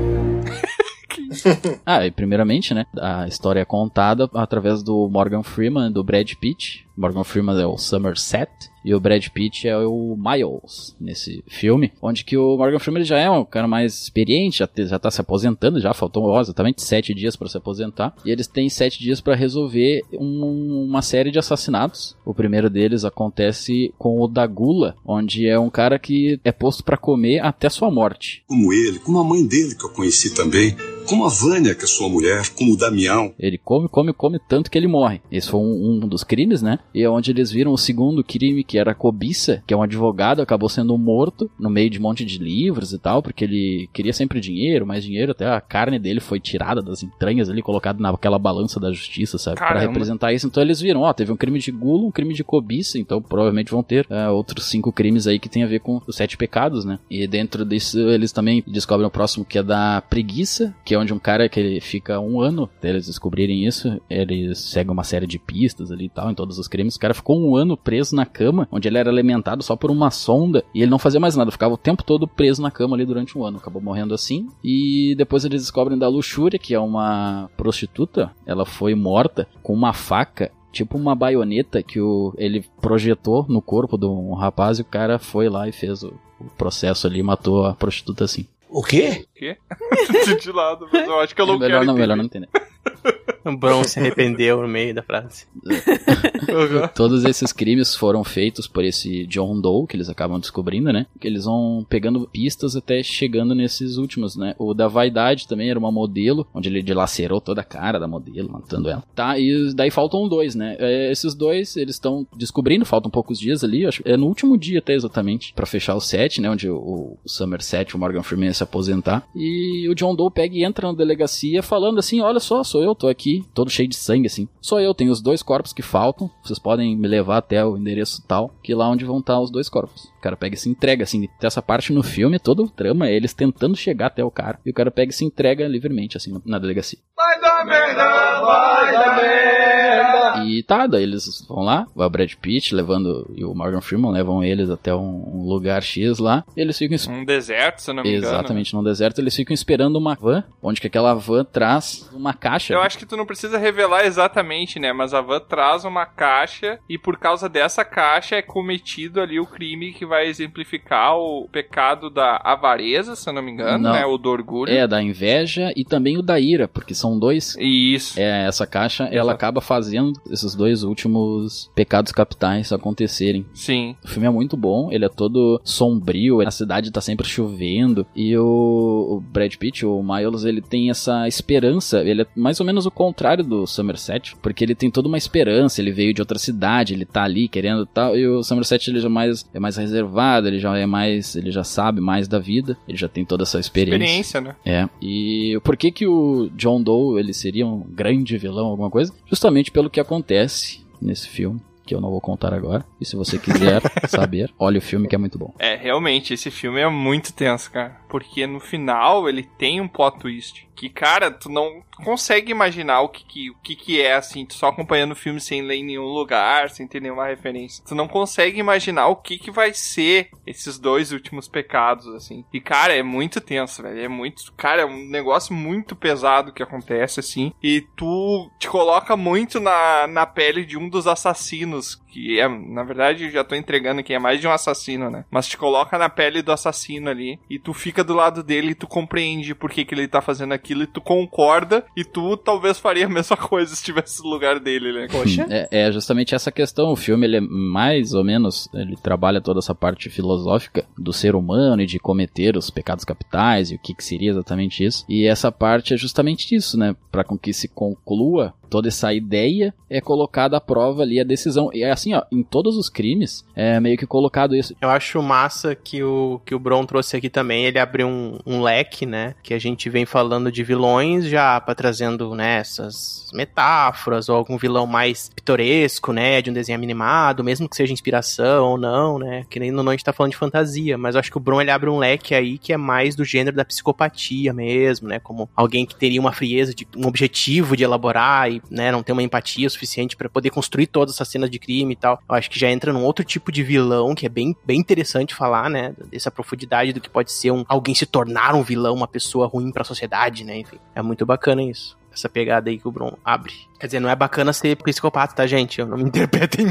[LAUGHS] Ah, e primeiramente, né? A história é contada através do Morgan Freeman e do Brad Pitt. Morgan Freeman é o Somerset e o Brad Pitt é o Miles nesse filme, onde que o Morgan Freeman já é um cara mais experiente, já, te- já tá se aposentando, já faltou exatamente sete dias para se aposentar, e eles têm sete dias para resolver um- uma série de assassinatos. O primeiro deles acontece com o Dagula, onde é um cara que é posto para comer até sua morte. Como ele, como a mãe dele que eu conheci também, como a Vânia, que é sua mulher, como o Damião. Ele come, come, come tanto que ele morre. Esse foi um, um dos crimes, né? E é onde eles viram o segundo crime, que era a cobiça, que é um advogado, acabou sendo morto no meio de um monte de livros e tal, porque ele queria sempre dinheiro, mais dinheiro, até a carne dele foi tirada das entranhas ali, colocada naquela balança da justiça, sabe? Pra Caramba. representar isso. Então eles viram, ó, teve um crime de gula, um crime de cobiça, então provavelmente vão ter é, outros cinco crimes aí que tem a ver com os sete pecados, né? E dentro disso eles também descobrem o próximo que é da preguiça, que é onde um cara que ele fica um ano até eles descobrirem isso, eles seguem uma série de pistas ali e tal, em todos os crimes. O cara ficou um ano preso na cama, onde ele era alimentado só por uma sonda, e ele não fazia mais nada, ficava o tempo todo preso na cama ali durante um ano. Acabou morrendo assim. E depois eles descobrem da Luxúria, que é uma prostituta, ela foi morta com uma faca tipo uma baioneta que o, ele projetou no corpo de um rapaz e o cara foi lá e fez o, o processo ali matou a prostituta assim. O quê? O quê? [LAUGHS] de lado, mas eu acho que eu não melhor quero não, entender. melhor não entender. [LAUGHS] O Bron se arrependeu no meio da frase. [LAUGHS] Todos esses crimes foram feitos por esse John Doe, que eles acabam descobrindo, né? Que eles vão pegando pistas até chegando nesses últimos, né? O da vaidade também era uma modelo, onde ele dilacerou toda a cara da modelo, matando ela. Tá, e daí faltam dois, né? É, esses dois, eles estão descobrindo, faltam poucos dias ali, acho é no último dia até exatamente, pra fechar o set, né? Onde o, o Somerset, o Morgan Freeman ia se aposentar. E o John Doe pega e entra na delegacia falando assim: Olha só, sou eu, tô aqui, todo cheio de sangue, assim. Sou eu, tenho os dois corpos que faltam, vocês podem me levar até o endereço tal, que é lá onde vão estar os dois corpos. O cara pega e se entrega, assim, essa parte no filme, todo o trama é eles tentando chegar até o cara, e o cara pega e se entrega livremente, assim, na delegacia. Vai dar merda, vai dar merda. E tá, daí eles vão lá, vai o Brad Pitt levando, e o Morgan Freeman levam eles até um, um lugar X lá, e eles ficam... Um deserto, se eu não me engano. Exatamente, num deserto, eles ficam esperando uma van, onde que aquela van traz uma caixa. Eu acho que tu não precisa revelar exatamente, né, mas a van traz uma caixa, e por causa dessa caixa é cometido ali o crime que vai exemplificar o pecado da avareza, se eu não me engano, Não. né, o do orgulho. É, da inveja e também o da ira, porque são dois. Isso. É, essa caixa, ela acaba fazendo esses dois últimos pecados capitais acontecerem. Sim. O filme é muito bom, ele é todo sombrio, a cidade tá sempre chovendo, e o, o Brad Pitt, o Miles, ele tem essa esperança, ele é mais ou menos o contrário do Somerset, porque ele tem toda uma esperança, ele veio de outra cidade, ele tá ali querendo tal, e o Somerset ele já mais, é mais reservado, ele já é mais, ele já sabe mais da vida, ele já tem toda essa experiência. Experiência, né? É. E por que que o John Doe ele seria um grande vilão, alguma coisa? Justamente pelo que acontece nesse filme, que eu não vou contar agora. E se você quiser [LAUGHS] saber, olha o filme que é muito bom. É, realmente, esse filme é muito tenso, cara. Porque no final ele tem um plot twist. Que, cara, tu não consegue imaginar o que, que, o que, que é, assim, tu só acompanhando o filme sem ler em nenhum lugar, sem ter nenhuma referência. Tu não consegue imaginar o que, que vai ser esses dois últimos pecados, assim. E, cara, é muito tenso, velho. É muito. Cara, é um negócio muito pesado que acontece, assim. E tu te coloca muito na, na pele de um dos assassinos. Que é, na verdade, eu já tô entregando que é mais de um assassino, né? Mas te coloca na pele do assassino ali. E tu fica do lado dele e tu compreende por que, que ele tá fazendo aquilo. E tu concorda. E tu talvez faria a mesma [LAUGHS] coisa se estivesse no lugar dele, né? É, é justamente essa questão. O filme, ele é mais ou menos, ele trabalha toda essa parte filosófica do ser humano e de cometer os pecados capitais e o que, que seria exatamente isso. E essa parte é justamente isso, né? Para com que se conclua toda essa ideia é colocada à prova ali a decisão. E é assim, ó, em todos os crimes é meio que colocado isso. Eu acho massa que o, que o Bron trouxe aqui também, ele abriu um, um leque, né, que a gente vem falando de vilões já para trazendo, né, essas metáforas ou algum vilão mais pitoresco, né, de um desenho animado, mesmo que seja inspiração ou não, né, que nem no não a gente tá falando de fantasia, mas eu acho que o Bron ele abre um leque aí que é mais do gênero da psicopatia mesmo, né, como alguém que teria uma frieza de um objetivo de elaborar e né, não ter uma empatia suficiente para poder construir todas essas cenas de crime e tal. Eu acho que já entra num outro tipo de vilão que é bem, bem interessante falar, né, dessa profundidade do que pode ser um alguém se tornar um vilão, uma pessoa ruim para a sociedade, né, enfim. É muito bacana isso. Essa pegada aí que o Bron abre. Quer dizer, não é bacana ser psicopata, tá, gente? Eu não me interpretem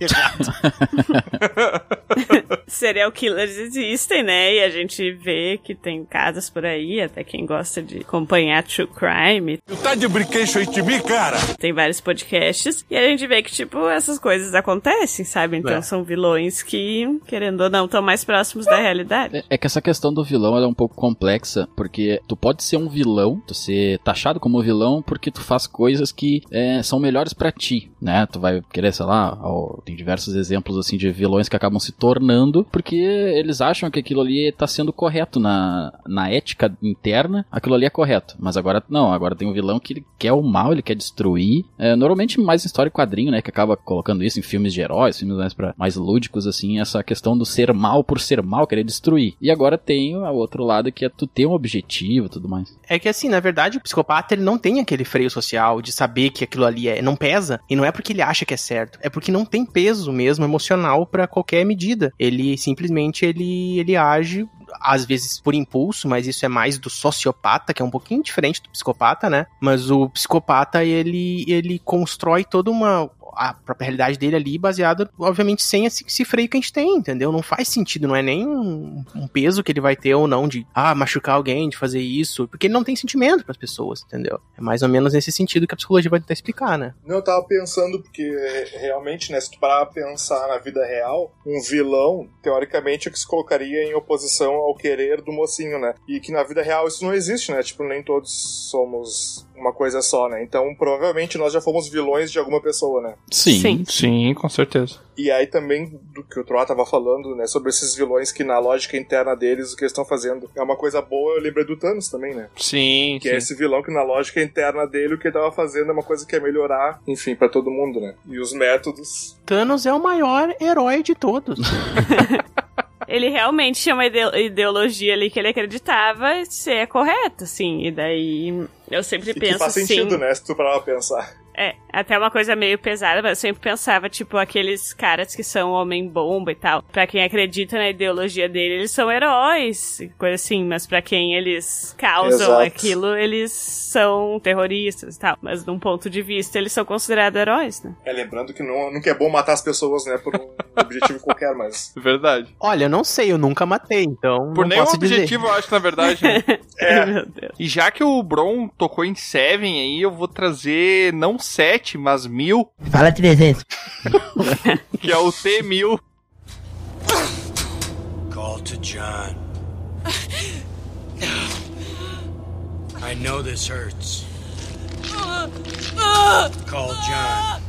errado. [LAUGHS] Serial killers existem, né? E a gente vê que tem casas por aí, até quem gosta de acompanhar true crime. Tu tá de brinquedo aí de mim, cara? Tem vários podcasts e a gente vê que, tipo, essas coisas acontecem, sabe? Então É. são vilões que, querendo ou não, estão mais próximos da realidade. É, é que essa questão do vilão ela é um pouco complexa, porque tu pode ser um vilão, tu ser taxado como vilão porque tu faz coisas que é, são melhores pra ti, né? Tu vai querer, sei lá, tem diversos exemplos assim de vilões que acabam se tornando porque eles acham que aquilo ali tá sendo correto na, na ética interna, aquilo ali é correto. Mas agora não, agora tem um vilão que ele quer o mal, ele quer destruir. É, normalmente mais história e quadrinho, né? Que acaba colocando isso em filmes de heróis, filmes mais, pra, mais lúdicos, assim, essa questão do ser mal por ser mal, querer destruir. E agora tem o outro lado que é tu ter um objetivo tudo mais. É que assim, na verdade, o psicopata ele não tem aquele freio social de saber que aquilo ali é, não pesa, e não é porque ele acha que é certo, é porque não tem peso mesmo emocional pra qualquer medida. Ele simplesmente ele ele age às vezes por impulso, mas isso é mais do sociopata, que é um pouquinho diferente do psicopata, né? Mas o psicopata ele ele constrói toda uma a própria realidade dele ali, baseada, obviamente, sem esse, freio que a gente tem, entendeu? Não faz sentido, não é nem um, peso que ele vai ter ou não de, ah, machucar alguém, de fazer isso, porque ele não tem sentimento para as pessoas, entendeu? É mais ou menos nesse sentido que a psicologia vai tentar explicar, né? Não, eu tava pensando, porque realmente, né, se tu parar pra pensar na vida real, um vilão, teoricamente, é que se colocaria em oposição ao querer do mocinho, né? E que na vida real isso não existe, né? Tipo, nem todos somos uma coisa só, né? Então, provavelmente nós já fomos vilões de alguma pessoa, né? Sim. Sim, sim com certeza. E aí também, do que o Troá tava falando, né? Sobre esses vilões que na lógica interna deles, o que eles estão fazendo é uma coisa boa, eu lembrei do Thanos também, né? Sim, Que sim. é esse vilão que na lógica interna dele, o que ele tava fazendo é uma coisa que é melhorar, enfim, pra todo mundo, né? E os métodos... Thanos é o maior herói de todos. [LAUGHS] Ele realmente tinha uma ide- ideologia ali que ele acreditava ser correta, assim. E daí eu sempre E penso que faz assim. sentido, né? Se tu parar pra pensar. É, até uma coisa meio pesada, mas eu sempre pensava, tipo, aqueles caras que são homem-bomba e tal. Pra quem acredita na ideologia dele, eles são heróis, coisa assim. Mas pra quem eles causam Exato. aquilo, eles são terroristas e tal. Mas, de um ponto de vista, eles são considerados heróis, né? É, lembrando que não, nunca é bom matar as pessoas, né? Por um [LAUGHS] objetivo qualquer, mas... Verdade. Olha, eu não sei, eu nunca matei, então. Por não nenhum posso dizer. objetivo, eu acho, na verdade. né? [LAUGHS] É. Meu Deus. E já que o Bron tocou em Seven aí, eu vou trazer não sete, mas mil, Fala 300. [LAUGHS] que é o T-1000. Call to John. I know this hurts. Call John.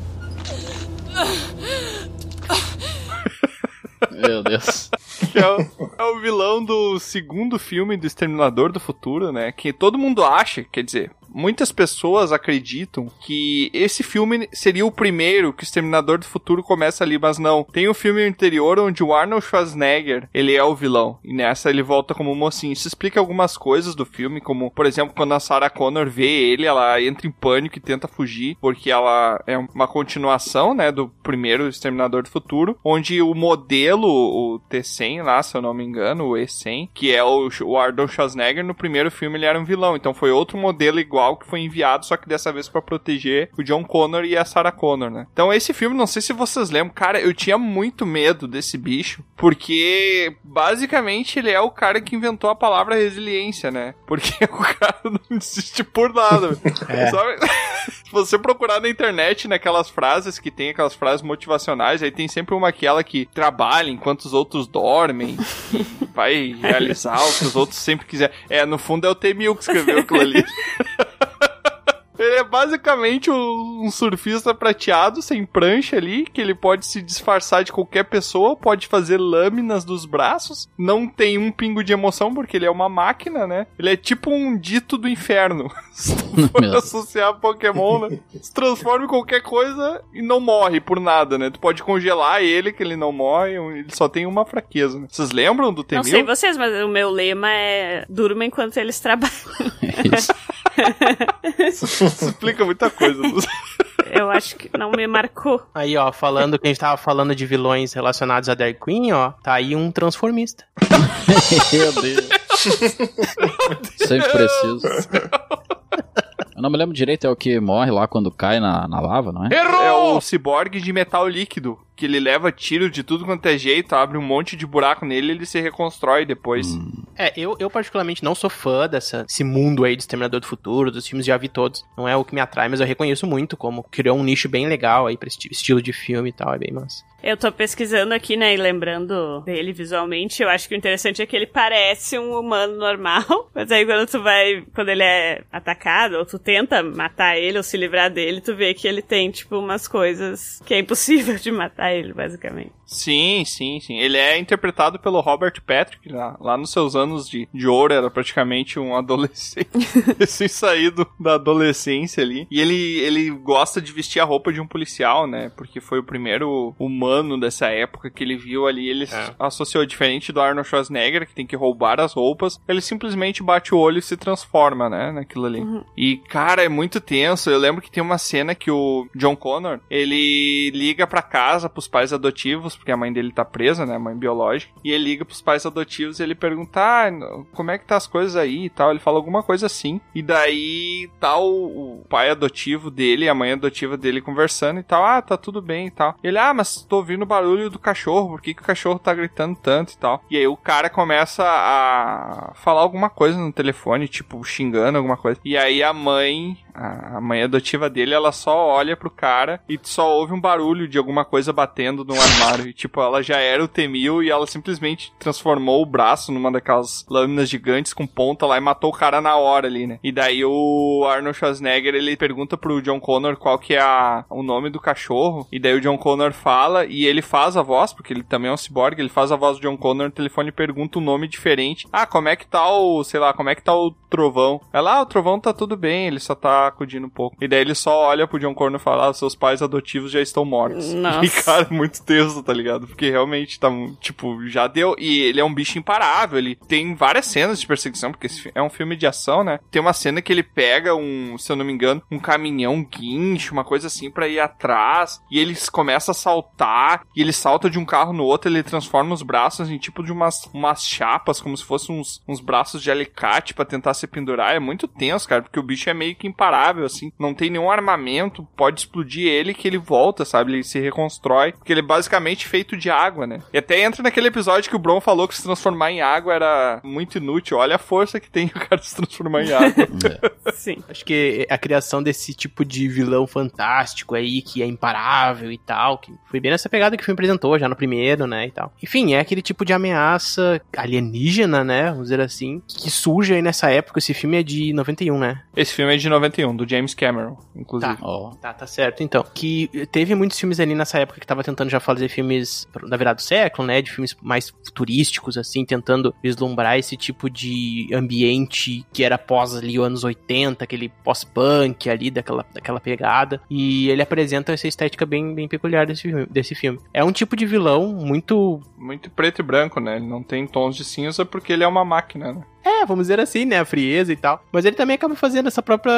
Meu Deus. que é o, é o vilão do segundo filme do Exterminador do Futuro, né? Que todo mundo acha, quer dizer, muitas pessoas acreditam que esse filme seria o primeiro que o Exterminador do Futuro começa ali, mas não. Tem um filme anterior onde o Arnold Schwarzenegger, ele é o vilão, e nessa ele volta como mocinho. Isso explica algumas coisas do filme, como, por exemplo, quando a Sarah Connor vê ele, ela entra em pânico e tenta fugir, porque ela é uma continuação, né, do primeiro Exterminador do Futuro, onde o modelo, o T-100 lá, se eu não me engano, o E-100, que é o, o Arnold Schwarzenegger, no primeiro filme ele era um vilão, então foi outro modelo igual que foi enviado, só que dessa vez pra proteger o John Connor e a Sarah Connor, né? Então esse filme, não sei se vocês lembram, cara, eu tinha muito medo desse bicho, porque basicamente ele é o cara que inventou a palavra resiliência, né? Porque [LAUGHS] o cara não desiste por nada. [LAUGHS] É. Sabe? [LAUGHS] Se você procurar na internet, naquelas frases que tem aquelas frases motivacionais, aí tem sempre uma aquela que trabalha enquanto os outros dormem, vai realizar o que os outros sempre quiserem. É, no fundo é o T-1000 que escreveu aquilo ali. Ele é basicamente um surfista prateado, sem prancha ali, que ele pode se disfarçar de qualquer pessoa, pode fazer lâminas dos braços, não tem um pingo de emoção, porque ele é uma máquina, né? Ele é tipo um dito do inferno. [LAUGHS] Se tu for Meu. associar Pokémon, né? Se transforma em qualquer coisa e não morre por nada, né? Tu pode congelar ele, que ele não morre, ele só tem uma fraqueza. né? Vocês lembram do Não sei T-1000? vocês, mas o meu lema é durma enquanto eles trabalham. [LAUGHS] Isso. [LAUGHS] Isso explica muita coisa. [LAUGHS] Eu acho que não me marcou. Aí, ó, falando que a gente tava falando de vilões relacionados a Dark Queen, ó, tá aí um transformista. [LAUGHS] Meu Deus. Sempre preciso. [LAUGHS] Eu não me lembro direito, é o que morre lá quando cai na, na lava, não é? É o ciborgue de metal líquido, que ele leva tiro de tudo quanto é jeito, abre um monte de buraco nele e ele se reconstrói depois. É, eu, eu particularmente não sou fã dessa, desse mundo aí de Exterminador do Futuro, dos filmes já vi todos. Não é o que me atrai, mas eu reconheço muito como criou um nicho bem legal aí pra esse estilo de filme e tal, é bem massa. Eu tô pesquisando aqui, né, e lembrando dele visualmente, eu acho que o interessante é que ele parece um humano normal, [LAUGHS] mas aí quando tu vai, quando ele é atacado, ou tu tenta matar ele ou se livrar dele, tu vê que ele tem, tipo, umas coisas que é impossível [LAUGHS] de matar ele, basicamente. Sim, sim, sim. Ele é interpretado pelo Robert Patrick, lá, lá nos seus anos de, de ouro, era praticamente um [LAUGHS] adolescente, recém-saído da adolescência ali. E ele, ele gosta de vestir a roupa de um policial, né? Porque foi o primeiro humano dessa época que ele viu ali. Ele associou, diferente do Arnold Schwarzenegger, que tem que roubar as roupas, ele simplesmente bate o olho e se transforma, né? Naquilo ali. E, cara, é muito tenso. Eu lembro que tem uma cena que o John Connor, ele liga pra casa pros pais adotivos, porque a mãe dele tá presa, né? Mãe biológica. E ele liga pros pais adotivos e ele pergunta, ah, como é que tá as coisas aí e tal. Ele fala alguma coisa assim. E daí tá o, o pai adotivo dele, a mãe adotiva dele conversando e tal. Ah, tá tudo bem e tal. Ele, ah, mas tô ouvindo o barulho do cachorro, por que, que o cachorro tá gritando tanto e tal? E aí o cara começa a falar alguma coisa no telefone, tipo, xingando alguma coisa. E aí a mãe A mãe adotiva dele, ela só olha pro cara e só ouve um barulho de alguma coisa batendo no armário. E, tipo, ela já era o T-1000 e ela simplesmente transformou o braço numa daquelas lâminas gigantes com ponta lá e matou o cara na hora ali, né? E daí o Arnold Schwarzenegger, ele pergunta pro John Connor qual que é a, o nome do cachorro. E daí o John Connor fala e ele faz a voz, porque ele também é um cyborg, ele faz a voz do John Connor no telefone e pergunta um nome diferente. Ah, como é que tá o, sei lá, como é que tá o Trovão? Ela, ah, o Trovão tá tudo bem, ele só tá acudindo um pouco. E daí ele só olha pro John Connor e fala, ah, seus pais adotivos já estão mortos. [LAUGHS] Nossa. E, cara, é muito tenso, tá ligado? Porque realmente tá, tipo, já deu. E ele é um bicho imparável, ele tem várias cenas de perseguição, porque é um filme de ação, né? Tem uma cena que ele pega um, se eu não me engano, um caminhão, um guincho, uma coisa assim pra ir atrás, e eles começam a saltar, e ele salta de um carro no outro, ele transforma os braços em tipo de umas, umas chapas, como se fossem uns, uns braços de alicate pra tentar se pendurar. É muito tenso, cara, porque o bicho é meio que imparável, assim, não tem nenhum armamento, pode explodir ele que ele volta, sabe? Ele se reconstrói, porque ele é basicamente feito de água, né? E até entra naquele episódio que o Bron falou que se transformar em água era muito inútil. Olha a força que tem [LAUGHS] o cara se transformar em água. [LAUGHS] Sim. Acho que a criação desse tipo de vilão fantástico aí, que é imparável e tal, que foi bem nessa pegada que o filme apresentou já no primeiro, né, e tal. Enfim, é aquele tipo de ameaça alienígena, né, vamos dizer assim, que surge aí nessa época. Esse filme é de 91, né? Esse filme é de 91, do James Cameron, inclusive. Tá, tá, tá certo, então. Que teve muitos filmes ali nessa época que tava tentando já fazer filmes da virada do século, né? De filmes mais futurísticos, assim, tentando vislumbrar esse tipo de ambiente que era pós ali os anos 80, aquele pós-punk ali, daquela, daquela pegada. E ele apresenta essa estética bem, bem peculiar desse filme, desse filme. É um tipo de vilão muito. Muito preto e branco, né? Ele não tem tons de cinza porque ele é uma máquina, né? É, vamos dizer assim, né? A frieza e tal. Mas ele também acaba fazendo essa própria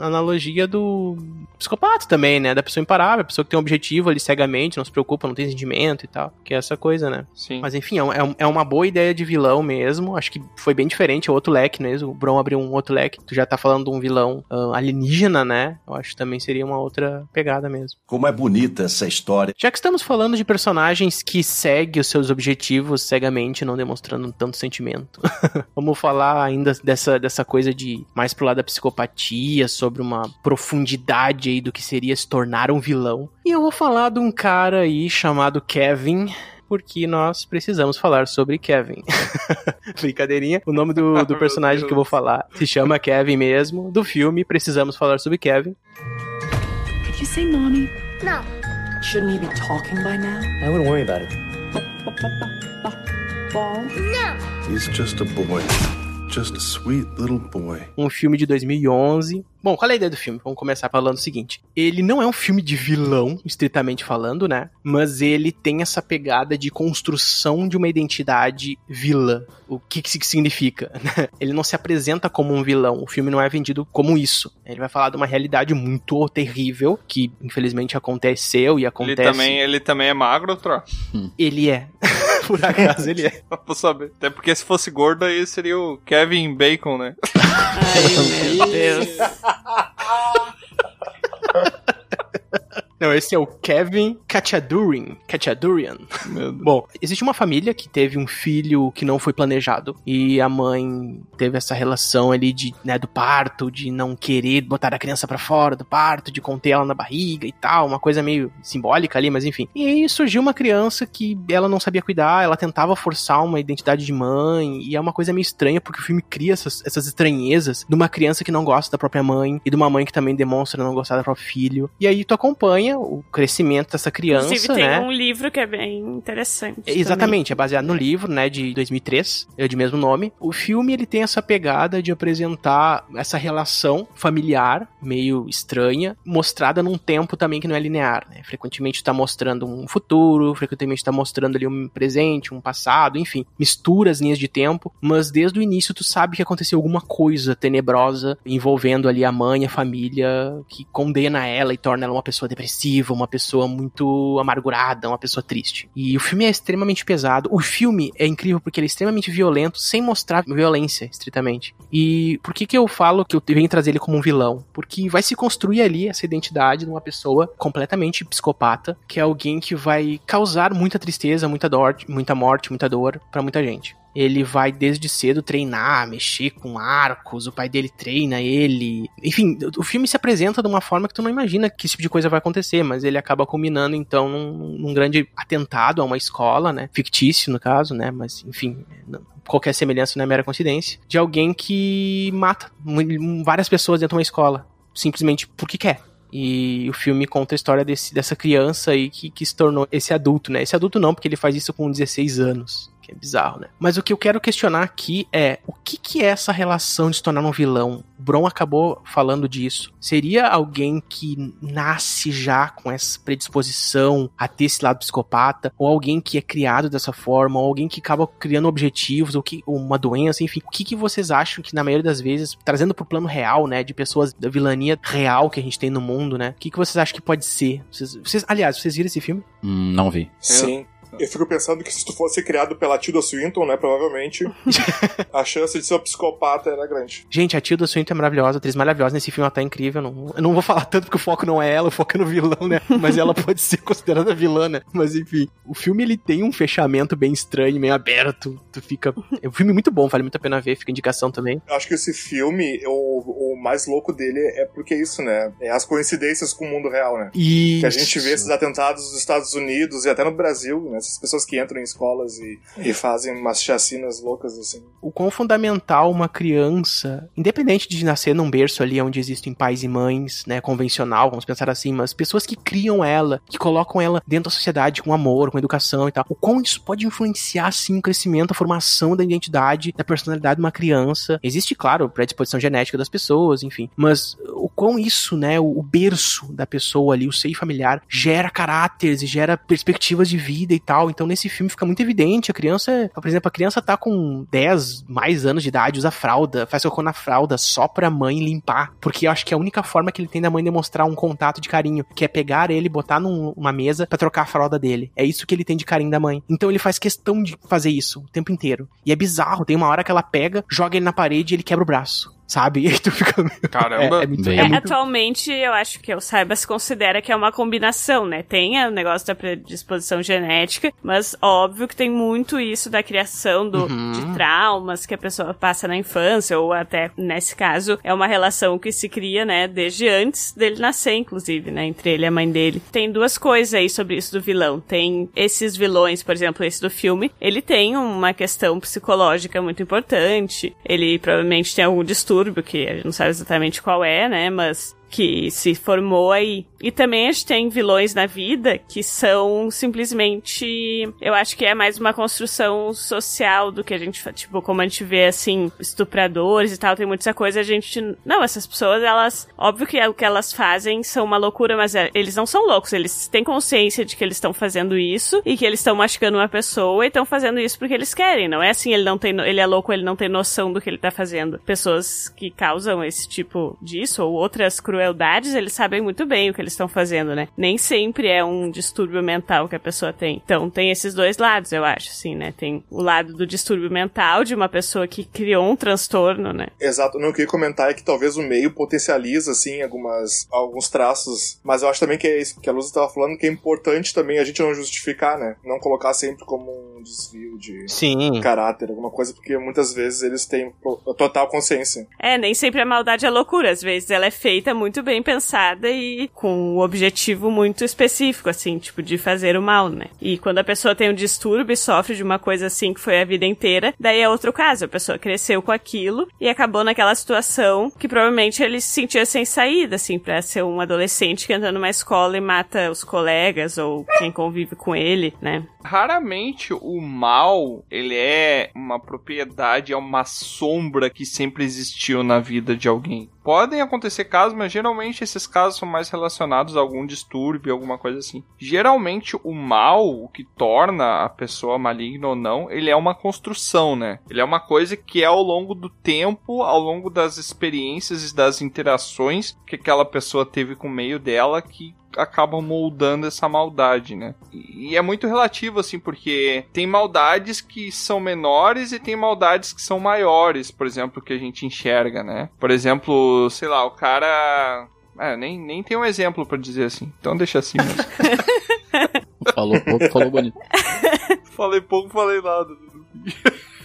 analogia do psicopata também, né? Da pessoa imparável, a pessoa que tem um objetivo ali cegamente, não se preocupa, não tem sentimento e tal. Que é essa coisa, né? Sim. Mas enfim, é, um- é é uma boa ideia de vilão mesmo. Acho que foi bem diferente, é outro leque mesmo. O Bron abriu um outro leque. Tu já tá falando de um vilão ah, alienígena, né? Eu acho que também seria uma outra pegada mesmo. Como é bonita essa história. Já que estamos falando de personagens que seguem os seus objetivos cegamente, não demonstrando tanto sentimento. [LAUGHS] Vamos falar ainda dessa, dessa coisa de mais pro lado da psicopatia, sobre uma profundidade aí do que seria se tornar um vilão. E eu vou falar de um cara aí chamado Kevin. Porque nós precisamos falar sobre Kevin. [LAUGHS] Brincadeirinha. O nome do, [LAUGHS] do personagem que eu vou falar se chama Kevin mesmo. Do filme, precisamos falar sobre Kevin. Did you say mommy? No. Shouldn't he be talking by now? I wouldn't worry about it. Ball? No. He's just a boy. Just a sweet little boy. um filme de 2011. Bom, qual é a ideia do filme? Vamos começar falando o seguinte. Ele não é um filme de vilão, estritamente falando, né? Mas ele tem essa pegada de construção de uma identidade vilã. O que que isso significa? né? [LAUGHS] Ele não se apresenta como um vilão. O filme não é vendido como isso. Ele vai falar de uma realidade muito terrível, que infelizmente aconteceu e Ele acontece. também, ele também é magro, Tro? Ele é. [LAUGHS] Por acaso ele é. [LAUGHS] Vou saber. Até porque se fosse gordo aí seria o Kevin Bacon, né? Ai, meu Deus. ha ha ha Não, esse é o Kevin Kachadurian. Kachadurian. [LAUGHS] Bom, existe uma família que teve um filho que não foi planejado e a mãe teve essa relação ali de, né, do parto, de não querer botar a criança pra fora do parto, de conter ela na barriga e tal, uma coisa meio simbólica ali, mas enfim. E aí surgiu uma criança que ela não sabia cuidar, ela tentava forçar uma identidade de mãe e é uma coisa meio estranha porque o filme cria essas, essas estranhezas de uma criança que não gosta da própria mãe e de uma mãe que também demonstra não gostar do próprio filho. E aí tu acompanha o crescimento dessa criança, Inclusive, tem né? um livro que é bem interessante. Exatamente, é baseado no livro, né, de 2003, é de mesmo nome. O filme ele tem essa pegada de apresentar essa relação familiar meio estranha, mostrada num tempo também que não é linear, né? Frequentemente está mostrando um futuro, frequentemente está mostrando ali um presente, um passado, enfim, mistura as linhas de tempo, mas desde o início tu sabe que aconteceu alguma coisa tenebrosa envolvendo ali a mãe, a família, que condena ela e torna ela uma pessoa depressiva, uma pessoa muito amargurada, uma pessoa triste. E o filme é extremamente pesado. O filme é incrível porque ele é extremamente violento, sem mostrar violência, estritamente. E por que que eu falo que eu venho trazer ele como um vilão? Porque vai se construir ali essa identidade de uma pessoa completamente psicopata, que é alguém que vai causar muita tristeza, muita dor, muita morte, muita dor pra muita gente. Ele vai desde cedo treinar, mexer com arcos, o pai dele treina ele. Enfim, o filme se apresenta de uma forma que tu não imagina que esse tipo de coisa vai acontecer, mas ele acaba culminando então num, num grande atentado a uma escola, né? Fictício no caso, né? Mas enfim, qualquer semelhança não é mera coincidência, de alguém que mata várias pessoas dentro de uma escola, simplesmente porque quer. E o filme conta a história desse, dessa criança aí que, que se tornou esse adulto, né? Esse adulto não, porque ele faz isso com 16 anos que é bizarro, né? Mas o que eu quero questionar aqui é o que, que é essa relação de se tornar um vilão? O Bron acabou falando disso. Seria alguém que nasce já com essa predisposição a ter esse lado psicopata, ou alguém que é criado dessa forma, ou alguém que acaba criando objetivos, ou que ou uma doença, enfim. O que, que vocês acham que na maioria das vezes, trazendo pro plano real, né, de pessoas da vilania real que a gente tem no mundo, né? O que, que vocês acham que pode ser? Vocês, vocês aliás, vocês viram esse filme? Hum, não vi. Sim. Eu fico pensando que se tu fosse criado pela Tilda Swinton, né, provavelmente, [LAUGHS] a chance de ser um psicopata era grande. Gente, a Tilda Swinton é maravilhosa, atriz maravilhosa nesse filme, ela tá incrível. Não, eu não vou falar tanto porque o foco não é ela, o foco é no vilão, né? [LAUGHS] Mas ela pode ser considerada vilã, né? Mas enfim, o filme ele tem um fechamento bem estranho, meio aberto. Tu fica. É um filme muito bom, vale muito a pena ver, fica indicação também. Eu acho que esse filme, o, o mais louco dele é porque é isso, né? É as coincidências com o mundo real, né? Isso. Que a gente vê esses atentados nos Estados Unidos e até no Brasil, né? Essas pessoas que entram em escolas e, e fazem umas chacinas loucas, assim. O quão fundamental uma criança, independente de nascer num berço ali onde existem pais e mães, né, convencional, vamos pensar assim, mas pessoas que criam ela, que colocam ela dentro da sociedade com amor, com educação e tal, o quão isso pode influenciar, sim, o crescimento, a formação da identidade, da personalidade de uma criança. Existe, claro, predisposição genética das pessoas, enfim, mas o quão isso, né, o, berço da pessoa ali, o seio familiar, gera caráteres e gera perspectivas de vida e tal. Então, nesse filme fica muito evidente. A criança, por exemplo, a criança tá com 10 mais anos de idade, usa fralda, faz cocô na fralda só pra mãe limpar. Porque eu acho que é a única forma que ele tem da mãe demonstrar um contato de carinho, que é pegar ele botar numa mesa para trocar a fralda dele. É isso que ele tem de carinho da mãe. Então ele faz questão de fazer isso o tempo inteiro. E é bizarro, tem uma hora que ela pega, joga ele na parede e ele quebra o braço sabe? [LAUGHS] E aí tu fica. Caramba! É, é muito, é, muito... Atualmente, eu acho que eu saiba se considera que é uma combinação, né? Tem o negócio da predisposição genética, mas óbvio que tem muito isso da criação do, uhum. de traumas que a pessoa passa na infância, ou até, nesse caso, é uma relação que se cria, né, desde antes dele nascer, inclusive, né? Entre ele e a mãe dele. Tem duas coisas aí sobre isso do vilão. Tem esses vilões, por exemplo, esse do filme, ele tem uma questão psicológica muito importante. Ele provavelmente tem algum distúrbio distúrbio, que a gente não sabe exatamente qual é, né? Mas que se formou aí. E também a gente tem vilões na vida que são simplesmente. Eu acho que é mais uma construção social do que a gente. Tipo, como a gente vê assim, estupradores e tal, tem muita coisa, a gente. Não, essas pessoas, elas. Óbvio que o que elas fazem são uma loucura, mas é, eles não são loucos. Eles têm consciência de que eles estão fazendo isso e que eles estão machucando uma pessoa e estão fazendo isso porque eles querem. Não é assim, ele não tem. Ele é louco, ele não tem noção do que ele tá fazendo. Pessoas que causam esse tipo disso ou outras crueldades crueldades, eles sabem muito bem o que eles estão fazendo, né? Nem sempre é um distúrbio mental que a pessoa tem. Então, tem esses dois lados, eu acho, assim, né? Tem o lado do distúrbio mental de uma pessoa que criou um transtorno, né? Exato. Não, eu queria comentar é que talvez o meio potencializa, assim, algumas, alguns traços, mas eu acho também que é isso que a Luz estava falando, que é importante também a gente não justificar, né? Não colocar sempre como um desvio de Sim. caráter, alguma coisa, porque muitas vezes eles têm total consciência. É, nem sempre a maldade é loucura, às vezes ela é feita muito muito bem pensada e com um objetivo muito específico, assim, tipo, de fazer o mal, né? E quando a pessoa tem um distúrbio e sofre de uma coisa assim que foi a vida inteira, daí é outro caso. A pessoa cresceu com aquilo e acabou naquela situação que provavelmente ele se sentia sem saída, assim, pra ser um adolescente que entra numa escola e mata os colegas ou quem convive com ele, né? Raramente o mal, ele é uma propriedade, é uma sombra que sempre existiu na vida de alguém. Podem acontecer casos, mas geralmente esses casos são mais relacionados a algum distúrbio, alguma coisa assim. Geralmente o mal, o que torna a pessoa maligna ou não, ele é uma construção, né? Ele é uma coisa que é ao longo do tempo, ao longo das experiências e das interações que aquela pessoa teve com o meio dela que acabam moldando essa maldade, né? E é muito relativo, assim, porque tem maldades que são menores e tem maldades que são maiores, por exemplo, que a gente enxerga, né? Por exemplo, sei lá, o cara. É, nem, nem tem um exemplo para dizer assim. Então deixa assim mesmo. [LAUGHS] falou pouco, falou bonito. falei pouco, falei nada. [LAUGHS]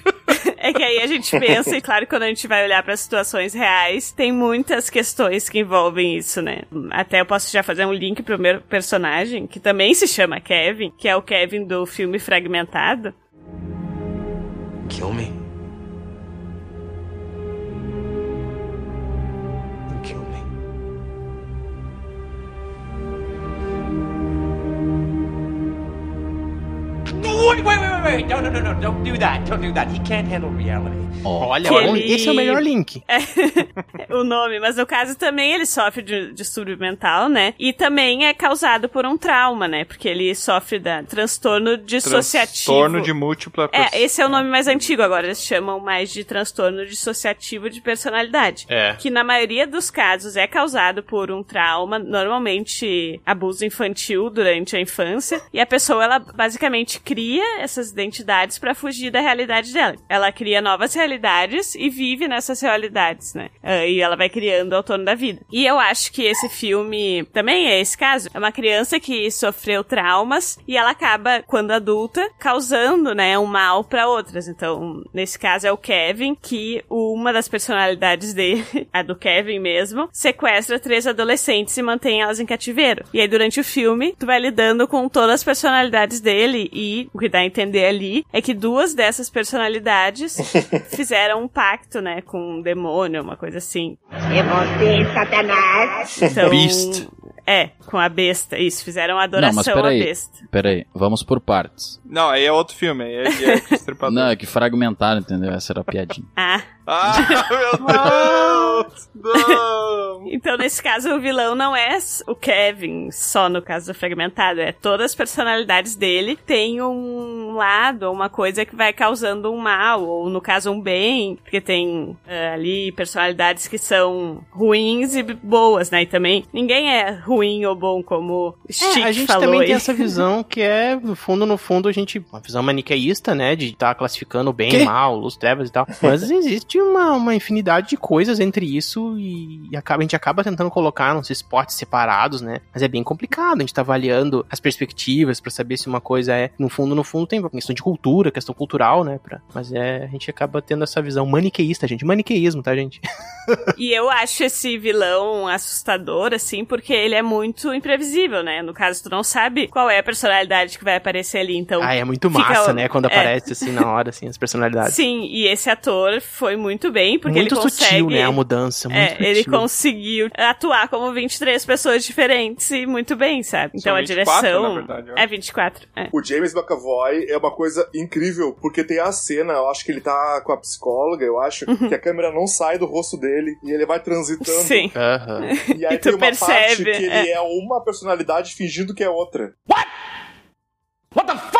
É que aí a gente pensa, e claro, quando a gente vai olhar para situações reais, tem muitas questões que envolvem isso, né? Até eu posso já fazer um link pro meu personagem, que também se chama Kevin, que é o Kevin do filme Fragmentado. Kill me. Kill me. Wait. No, no, no, no. Don't do that. Don't do that. He can't handle reality. Olha, Que ele- esse é o melhor link. [LAUGHS] o nome, mas no caso também ele sofre de distúrbio mental, né? E também é causado por um trauma, né? Porque ele sofre da transtorno dissociativo. Transtorno de múltipla É, esse é o nome mais antigo agora, eles chamam mais de transtorno dissociativo de personalidade. É. Que na maioria dos casos é causado por um trauma, normalmente abuso infantil durante a infância, e a pessoa ela basicamente cria essas identidades pra fugir da realidade dela. Ela cria novas realidades e vive nessas realidades, né? Ah, E ela vai criando ao torno da vida. E eu acho que esse filme também é esse caso. É uma criança que sofreu traumas e ela acaba, quando adulta, causando, né, um mal pra outras. Então, nesse caso é o Kevin, que uma das personalidades dele, [LAUGHS] a do Kevin mesmo, sequestra três adolescentes e mantém elas em cativeiro. E aí, durante o filme, tu vai lidando com todas as personalidades dele e o que dá a entender ali é que duas dessas personalidades [LAUGHS] fizeram um pacto, né, com um demônio, uma coisa assim. É você, Satanás. Então, Beast. É, com a besta. Isso, fizeram uma Não, mas adoração à peraí. besta. Peraí, vamos por partes. Não, aí é outro filme, aí é, é Estripador. [LAUGHS] Não, é que fragmentaram, entendeu? Essa era a piadinha. Ah. Ah, [LAUGHS] meu Deus! Não! Então, nesse caso, o vilão não é o Kevin, só no caso do Fragmentado. É todas as personalidades dele tem um lado, uma coisa que vai causando um mal, ou no caso, um bem, porque tem eh, ali personalidades que são ruins e boas, né? E também ninguém é ruim ou bom, como o Chic É, a gente falou também aí. tem essa visão que é, no fundo, no fundo, a gente. Uma visão maniqueísta, né? De estar classificando o bem Quê? e mal, luz, trevas e tal. Mas existe uma, uma infinidade de coisas entre isso e, e acaba, a gente acaba tentando colocar nos esportes separados, né? Mas é bem complicado. A gente tá avaliando as perspectivas pra saber se uma coisa é. No fundo, no fundo, tem questão de cultura, questão cultural, né? Pra, mas é. A gente acaba tendo essa visão maniqueísta, gente. Maniqueísmo, tá, gente? [LAUGHS] E eu acho esse vilão assustador, assim, porque ele é muito imprevisível, né? No caso, tu não sabe qual é a personalidade que vai aparecer ali, então... Ah, é muito fica- massa, né? Quando é. aparece assim na hora, assim, as personalidades. Sim, e esse ator foi muito bem, porque muito ele consegue... sutil, né? A mudança. Muito É, ele sutil. conseguiu atuar como 23 pessoas diferentes e muito bem, sabe? Então São a 24, direção... na verdade, é 24, é. O James McAvoy é uma coisa incrível, porque tem a cena, eu acho que ele tá com a psicóloga, eu acho, que a câmera não sai do rosto dele e ele vai transitando. Sim. E aí [LAUGHS] E tu tem uma parte percebe, que ele é. é. uma personalidade fingindo que é outra.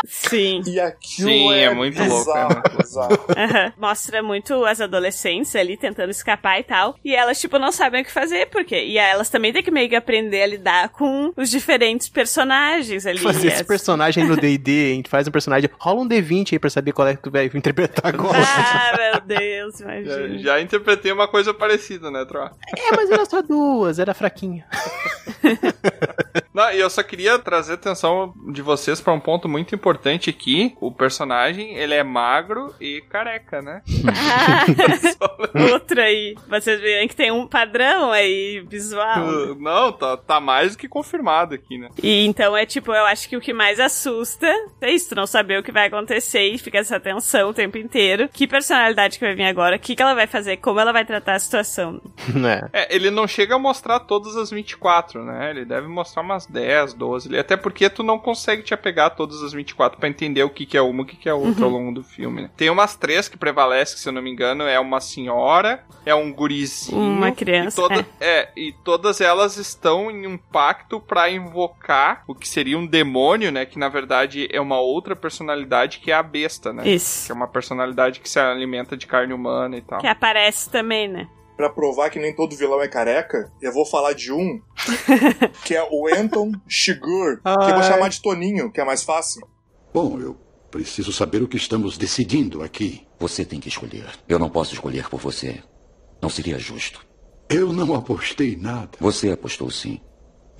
Sim. E aquilo Sim, é, é muito louco, é bizarro, muito bizarro. [LAUGHS] Aham. Mostra muito as adolescentes ali tentando escapar e tal. E elas, tipo, não sabem o que fazer, porque. E elas também têm que meio que aprender a lidar com os diferentes personagens ali. Fazer esse personagem no D&D, a gente faz um personagem, rola um D20 aí pra saber qual é que tu vai interpretar agora. Ah, meu Deus, Já, imagina. já interpretei uma coisa parecida, né, Tro? É, mas era só duas, era fraquinho. [LAUGHS] Não, e eu só queria trazer atenção de vocês pra um ponto muito importante aqui. O personagem, ele é magro e careca, né? [LAUGHS] Ah, outra aí. Vocês viram que tem um padrão aí visual. Não, tá, tá mais do que confirmado aqui, né? E então é tipo, eu acho que o que mais assusta é isso, tu não saber o que vai acontecer e fica essa tensão o tempo inteiro. Que personalidade que vai vir agora, o que, que ela vai fazer, como ela vai tratar a situação. [LAUGHS] né? É, ele não chega a mostrar todas as 24, né? Ele deve mostrar umas 10, 12. ali. Até porque tu não consegue te apegar a todas as 24 pra entender o que, que é uma e o que, que é outra ao longo do filme, né? Tem umas três que prevalecem, se eu não me engano, é uma senhora, é um gurizinho. Uma criança, E toda- é. e todas elas estão em um pacto pra invocar o que seria um demônio, né? Que na verdade é uma outra personalidade que é a besta, né? Isso. Que é uma personalidade que se alimenta de carne humana e tal. Que aparece também, né? Pra provar que nem todo vilão é careca, eu vou falar de um, [LAUGHS] que é o Anton Chigurh, que eu vou chamar de Toninho, que é mais fácil. Bom, eu preciso saber o que estamos decidindo aqui. Você tem que escolher. Eu não posso escolher por você. Não seria justo. Eu não apostei nada. Você apostou sim.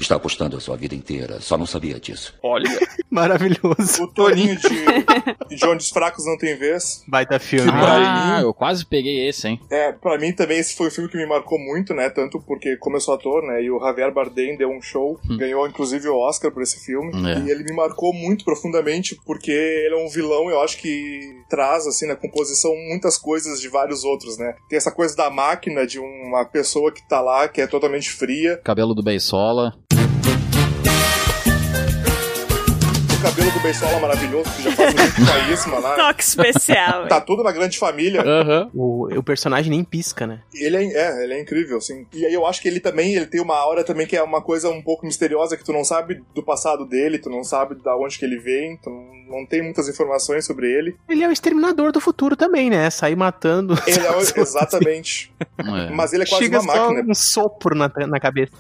Está apostando a sua vida inteira, só não sabia disso. Olha. [LAUGHS] Maravilhoso. O Toninho de, de Onde os Fracos Não Tem Vez. Baita filme. Ah, eu quase peguei esse, hein? É, pra mim também esse foi o filme que me marcou muito, né? Tanto porque, como eu sou ator, né? E o Javier Bardem deu um show, Hum. ganhou inclusive o Oscar por esse filme. É. E ele me marcou muito profundamente porque ele é um vilão, eu acho que traz, assim, na composição muitas coisas de vários outros, né? Tem essa coisa da máquina, de uma pessoa que tá lá, que é totalmente fria. Cabelo do Beisola. O cabelo do Beisola maravilhoso, que já faz muito caríssima lá. [LAUGHS] Toque especial. Tá tudo na grande família. O, o personagem nem pisca, né? Ele é, é, ele é incrível, assim. E aí eu acho que ele também, ele tem uma aura também que é uma coisa um pouco misteriosa, que tu não sabe do passado dele, tu não sabe da onde que ele vem, tu não, não tem muitas informações sobre ele. Ele é o exterminador do futuro também, né? Sair matando. Ele é, [LAUGHS] exatamente. É. Mas ele é quase Chega uma só máquina. um sopro na, na cabeça.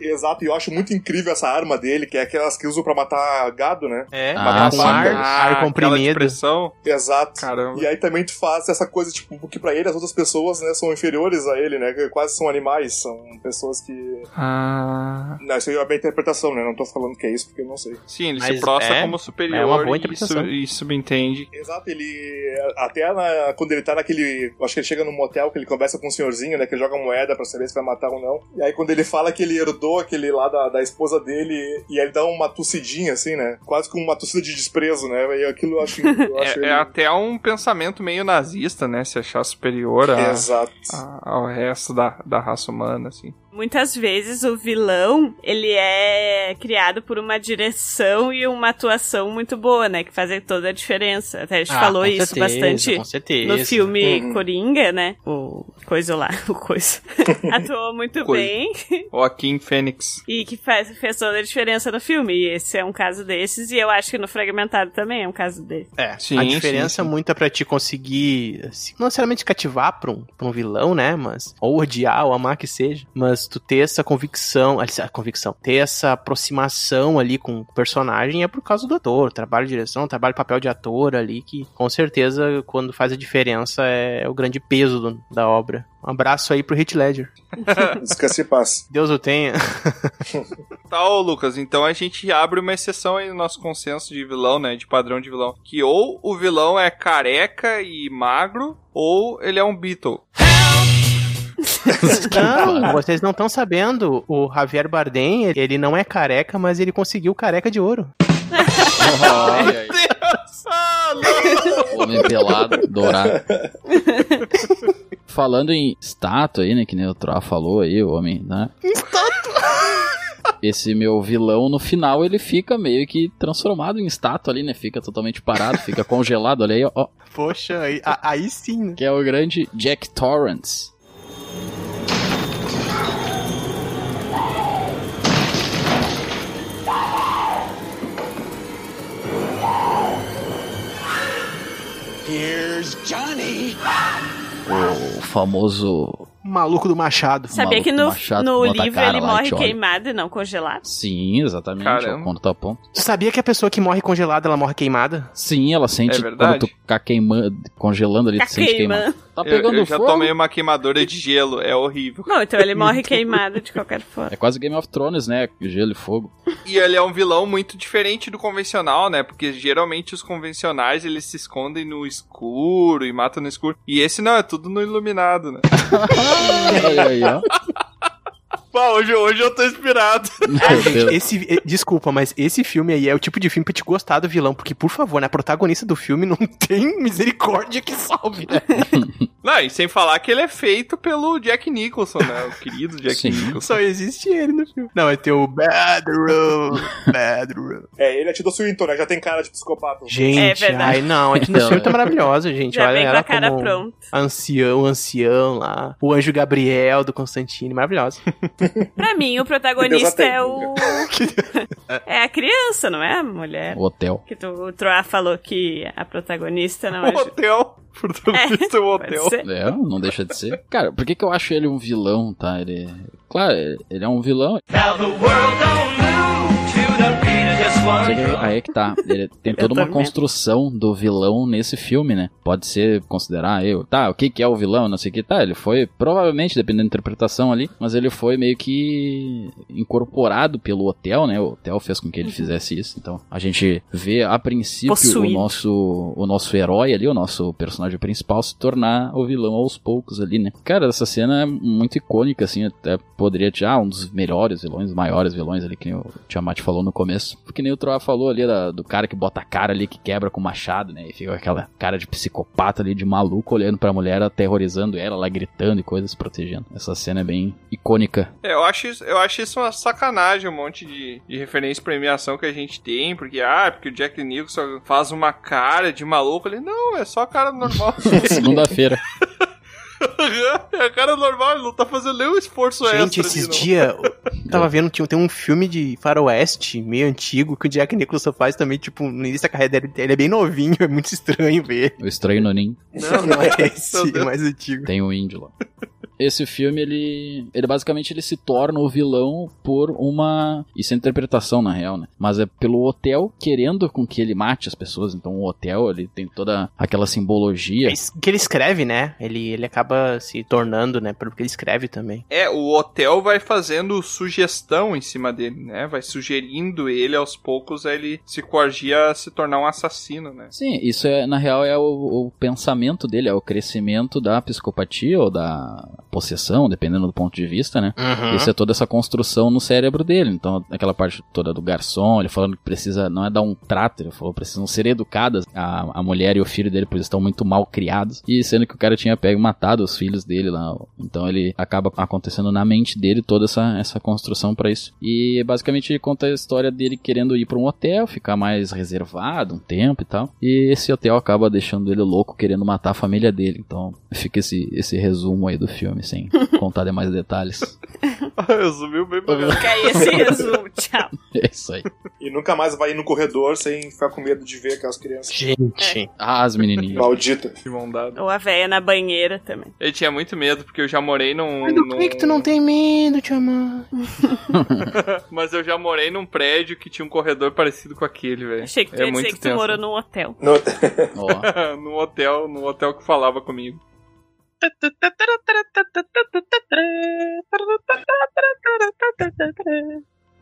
Exato, e eu acho muito incrível essa arma dele, que é aquelas que usam pra matar gado, né? É, Ah, sim. ar, ar Ah, aquela comprimido. expressão. Exato. Caramba. E aí também tu faz essa coisa, tipo, porque pra ele as outras pessoas, né, são inferiores a ele, né? que Quase são animais, são pessoas que. Ah. Não, isso aí é a interpretação, né? Não tô falando que é isso porque eu não sei. Sim, ele Mas se prostra é- como superior é uma boa e, interpretação. sub- e subentende. Exato, ele. Até na- quando ele tá naquele. Acho que ele chega no motel que ele conversa com o senhorzinho, né? Que ele joga moeda pra saber se vai matar ou não. E aí quando ele fala que ele herdou aquele lá da, da esposa dele, e ele dá uma tossidinha, assim, né? Quase com uma tossida de desprezo, né? E aquilo eu acho. Eu acho É, ele- é até um pensamento meio nazista, né? Se achar superior a- a- ao resto da, da raça humana, assim. Muitas vezes o vilão, ele é criado por uma direção e uma atuação muito boa, né? Que fazem toda a diferença. Até a gente Ah, falou isso certeza, bastante com certeza. no filme Uhum. Coringa, né? O coisa lá, [LAUGHS] o coisa. [LAUGHS] Atuou muito Coisa. bem Joaquim Fênix. e que faz, fez toda a diferença no filme. E esse é um caso desses, e eu acho que no Fragmentado também é um caso desse. É, Sim, a diferença sim, sim. muito é pra te conseguir, assim, não necessariamente cativar pra um, pra um vilão, né, mas, ou odiar, ou amar que seja, mas tu ter essa convicção, aliás, a convicção, ter essa aproximação ali com o personagem é por causa do ator, trabalho de direção, trabalho papel de ator ali, que com certeza quando faz a diferença é, o grande peso do- da obra. Um abraço aí pro Heath Ledger. [LAUGHS] Descanse e paz. Deus o tenha. [LAUGHS] Tá, ô Lucas, então a gente abre uma exceção aí no nosso consenso de vilão, né? De padrão de vilão. Que ou o vilão é careca e magro, ou ele é um Beatle. Não, vocês não estão sabendo. O Javier Bardem, ele- não é careca, mas ele conseguiu careca de ouro. Olha aí. Homem pelado, dourado. Falando em estátua aí, né? Que nem o Troa falou aí, o homem, né? Esse meu vilão, no final, ele fica meio que transformado em estátua ali, né? Fica totalmente parado, fica congelado. Olha aí, ó. Poxa, aí, aí sim. né? Que é o grande Jack Torrance. O famoso. Maluco do Machado. Sabia maluco que no, machado no livro ele morre queimado e não congelado? Sim, exatamente. Caramba. Quando tá a ponto. Tu sabia que a pessoa que morre congelada, ela morre queimada? Sim, ela sente É verdade? quando tu ficar queimando, congelando ali, Tá tu sente queimado. Tá Eu, pegando eu já fogo. tomei uma queimadura de gelo, é horrível. Não, então ele morre [LAUGHS] queimado de qualquer forma. É quase Game of Thrones, né? Gelo e fogo. E ele é um vilão muito diferente do convencional, né? Porque geralmente os convencionais eles se escondem no escuro e matam no escuro. E esse não, é tudo no iluminado, né? [LAUGHS] Olha aí, ó. Pô, hoje, hoje eu tô inspirado. [LAUGHS] Deus. Esse, desculpa, mas esse filme aí é o tipo de filme pra te gostar do vilão, porque, por favor, né, a protagonista do filme não [LAUGHS] tem misericórdia que salve, né? [LAUGHS] Não, e sem falar que ele é feito pelo Jack Nicholson, né? O querido Jack Sim. Nicholson. Só existe ele no filme. Não, é ter o Bedroom, Bedroom. É, ele é Tito Swinton, né? Já tem cara de psicopata. Gente, É verdade. ai não, a Não, filme tá é. maravilhosa, gente. Já Olha ela a cara como pronta. ancião, o ancião lá, o anjo Gabriel do Constantine, maravilhosa. Pra mim, o protagonista é o. [LAUGHS] é a criança, não é a mulher? O hotel. Que tu, o Troá falou que a protagonista não é. O hotel. Protagonista é o Pode hotel. É, não deixa de ser. Cara, por que que eu acho ele um vilão, tá? Ele... Claro, ele é um vilão. Now the world don't aí é que tá. Ele [LAUGHS] tem toda uma construção do vilão nesse filme, né? Pode ser considerar eu. Tá, o que, que é o vilão? Não sei o que. Tá, ele foi, provavelmente, dependendo da interpretação ali, mas ele foi meio que incorporado pelo hotel, né? O hotel fez com que ele fizesse isso. Então, a gente vê a princípio o nosso, o nosso herói ali, o nosso personagem principal, se tornar o vilão aos poucos ali, né? Cara, essa cena é muito icônica, assim. Até poderia tirar ah, um dos melhores vilões, maiores vilões ali, que o Tiamat falou no começo. Porque nem o Troá falou ali da- do cara que bota a cara ali, que quebra com o machado, né? E fica aquela cara de psicopata ali, de maluco, olhando pra mulher, aterrorizando ela, lá gritando e coisas, protegendo. Essa cena é bem icônica. É, eu acho, isso- eu acho isso uma sacanagem, um monte de, de referência e premiação que a gente tem, porque, ah, porque o Jack Nicholson faz uma cara de maluco ali. Não, é só cara normal. [LAUGHS] Segunda-feira. É a cara normal, ele não tá fazendo nenhum esforço Gente, extra. esses ali, não. dias [LAUGHS] eu tava vendo, tinha, tem um filme de faroeste meio antigo que o Jack Nicholson faz também, tipo, no início da carreira dele, ele é bem novinho, [LAUGHS] é muito estranho ver. O Estranho Nonin. Não, não é [LAUGHS] esse, é mais antigo. Tem o índio lá. Esse filme, ele, ele basicamente ele se torna o vilão por uma... Isso é interpretação, na real, né? Mas é pelo hotel querendo com que ele mate as pessoas. Então o hotel, ele tem toda aquela simbologia. É isso que ele escreve, né? Ele, ele acaba se tornando, né? Pelo que ele escreve também. É, o hotel vai fazendo sugestão em cima dele, né? Vai sugerindo ele aos poucos ele se coagir a se tornar um assassino, né? Sim, isso é, na real, é o, o pensamento dele, é o crescimento da psicopatia ou da possessão, dependendo do ponto de vista, né? Uhum. Isso é toda essa construção no cérebro dele. Então, aquela parte toda do garçom, ele falando que precisa, não é dar um trato, ele falou, precisam ser educadas. A, a mulher e o filho dele, pois estão muito mal criados. E sendo que o cara tinha pego e matado os filhos dele lá. Então, ele acaba acontecendo na mente dele toda essa, essa construção pra isso. E basicamente ele conta a história dele querendo ir pra um hotel, ficar mais reservado um tempo e tal. E esse hotel acaba deixando ele louco, querendo matar a família dele. Então, fica esse, esse resumo aí do filme, sem contar demais detalhes. [LAUGHS] Resumiu bem pra Fica aí esse resumo, tchau. É isso aí. E nunca mais vai ir no corredor sem ficar com medo de ver aquelas crianças. Gente. Ah, as menininhas. Maldita. De mão dada. Ou a véia na banheira também. Eu tinha muito medo, porque eu já morei num. Mas do num- que que tu não tem medo, te amar? [LAUGHS] Mas eu já morei num prédio que tinha um corredor parecido com aquele, velho. Achei que tu é ia dizer muito que tu tenso. morou num hotel. No- [LAUGHS] num hotel, num hotel que falava comigo.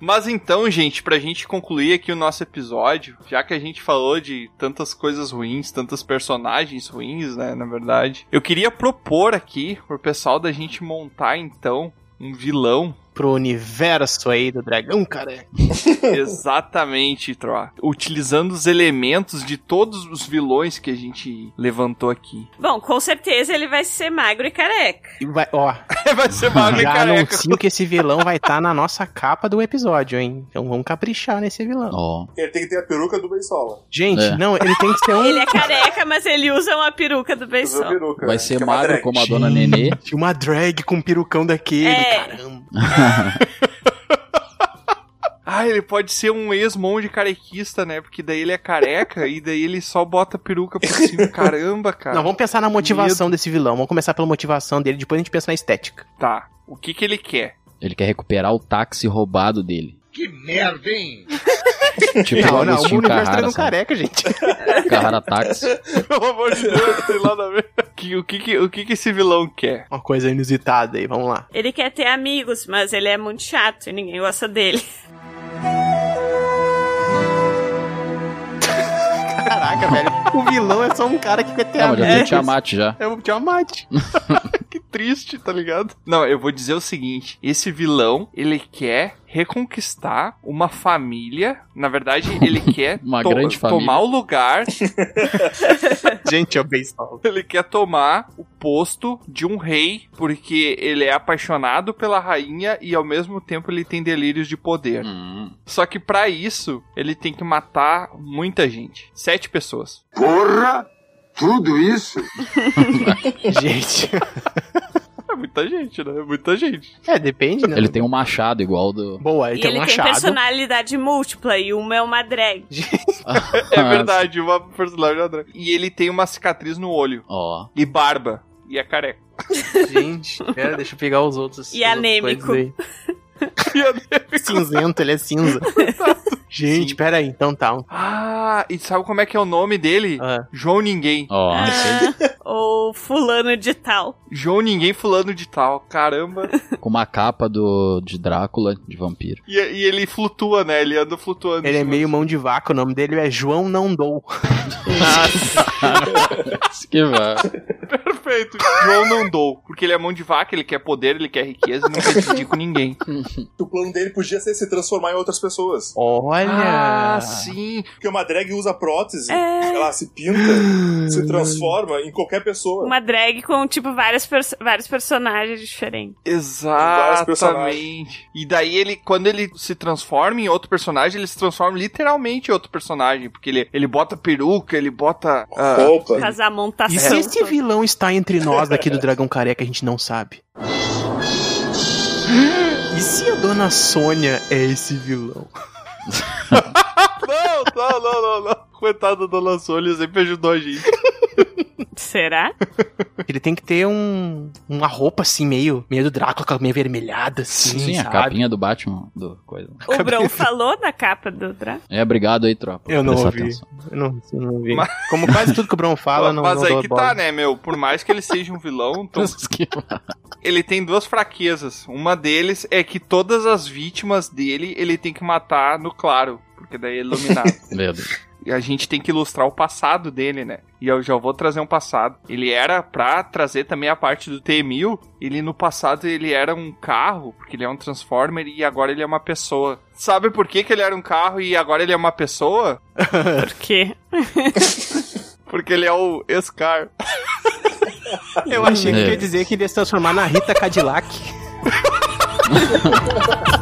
Mas então, gente, pra gente concluir aqui o nosso episódio, já que a gente falou de tantas coisas ruins, tantos personagens ruins, né, na verdade, eu queria propor aqui pro pessoal da gente montar então um vilão Pro universo aí do dragão, cara. [LAUGHS] Exatamente, Troa. Utilizando os elementos de todos os vilões que a gente levantou aqui. Bom, com certeza ele vai ser magro e careca. E vai, ó, [LAUGHS] Vai ser magro e já careca. anuncio que esse vilão vai estar na nossa capa do episódio, hein? Então vamos caprichar nesse vilão. ó. Ele tem que ter a peruca do Bensola. Gente, É. não, ele tem que ser [LAUGHS] um. Ele é careca, mas ele usa uma peruca do Usa a Benção. peruca. Vai né? ser é magro como a dona Nenê. Uma drag com um perucão daquele, É. caramba. [LAUGHS] Ah, ele pode ser um ex-monge carequista, né? Porque daí ele é careca e daí ele só bota a peruca por cima. [LAUGHS] Caramba, cara. Não, vamos pensar na motivação desse vilão. Vamos começar pela motivação dele, depois a gente pensa na estética. Tá. O que que ele quer? Ele quer recuperar o táxi roubado dele. Que merda, hein? [LAUGHS] [LAUGHS] Tipo não, o não, o universo Carrara, dragão sabe? careca, gente. [LAUGHS] Carrara táxi. [LAUGHS] Pelo amor de Deus, tem nada a ver. Que- o, que que, o que que esse vilão quer? Uma coisa inusitada aí, vamos lá. Ele quer ter amigos, mas ele é muito chato e ninguém gosta dele. Caraca, velho. O vilão é só um cara que quer ter É, mas já. Tiamat já. É o Tiamat. [LAUGHS] Que triste, tá ligado? Não, eu vou dizer o seguinte: esse vilão, ele quer reconquistar uma família. Na verdade, ele quer [LAUGHS] Uma grande família. tomar o lugar. [LAUGHS] [LAUGHS] Gente, é o baseball. ele quer tomar o posto de um rei, porque ele é apaixonado pela rainha e ao mesmo tempo ele tem delírios de poder. Hum. Só que pra isso, ele tem que matar muita gente. Sete pessoas. Porra! Tudo isso? [LAUGHS] Gente. [LAUGHS] É muita gente, né? É muita gente. É, depende, né? Ele tem um machado igual do. Boa, ele e tem ele um tem machado. personalidade múltipla e uma é uma drag. [LAUGHS] [LAUGHS] É verdade, uma personagem da drag. E ele tem uma cicatriz no olho. Ó. E barba. E é careca. Gente, pera, deixa eu pegar os outros. E anêmico. [LAUGHS] Cinzento, ele é cinza. Gente, Sim. pera aí, então tá. Ah, e sabe como é que é o nome dele? Ah. João Ninguém. Ó, Ou fulano de tal. João Ninguém fulano de tal. Caramba. [LAUGHS] com uma capa do, de Drácula, de vampiro. E, e ele flutua, né? Ele anda flutuando. Ele é meio mão de vaca, o nome dele é João Não Dou. [LAUGHS] [LAUGHS] que vai. Perfeito. João não dou. Porque ele é mão de vaca, ele quer poder, ele quer riqueza e não quer dividir com ninguém. [LAUGHS] O plano dele podia ser se transformar em outras pessoas. Olha! Ah, sim. Porque uma drag usa prótese, É. ela se pinta, se transforma em qualquer pessoa. Uma drag com, tipo, vários, perso- vários personagens diferentes. Vários Exatamente. E daí ele, quando ele se transforma em outro personagem, ele se transforma literalmente em outro personagem. Porque ele, ele bota peruca, ele bota. Roupa. Faz a montação. E se esse vilão está entre nós daqui do Dragão Careca, a gente não sabe? E se a dona Sônia é esse vilão? [LAUGHS] Não, não, não, não, não. Coitado da Dona Sônia, sempre ajudou a gente. [LAUGHS] Será? [LAUGHS] Ele tem que ter um, uma roupa assim, meio, meio do Drácula, meio avermelhada, assim, Sim, a sabe? capinha do Batman, do coisa. O Bron falou da capa do Dra. É, obrigado aí, tropa. Eu não ouvi. Eu não, eu não ouvi. Mas- Como quase tudo que o Bron fala, [LAUGHS] não Mas não aí dou que bola. tá, né, meu? Por mais que ele seja um vilão, [LAUGHS] então ele tem duas fraquezas. Uma deles é que todas as vítimas dele ele tem que matar no claro, porque daí é iluminado. Meu Deus. E a gente tem que ilustrar o passado dele, né? E eu já vou trazer um passado. Ele era pra trazer também a parte do T-1000. Ele no passado ele era um carro, porque ele é um Transformer e agora ele é uma pessoa. Sabe por que, que ele era um carro e agora ele é uma pessoa? [LAUGHS] Por quê? [LAUGHS] Porque ele é o Scar. Eu achei que É. ia dizer que ele ia se transformar na Rita Cadillac. [LAUGHS]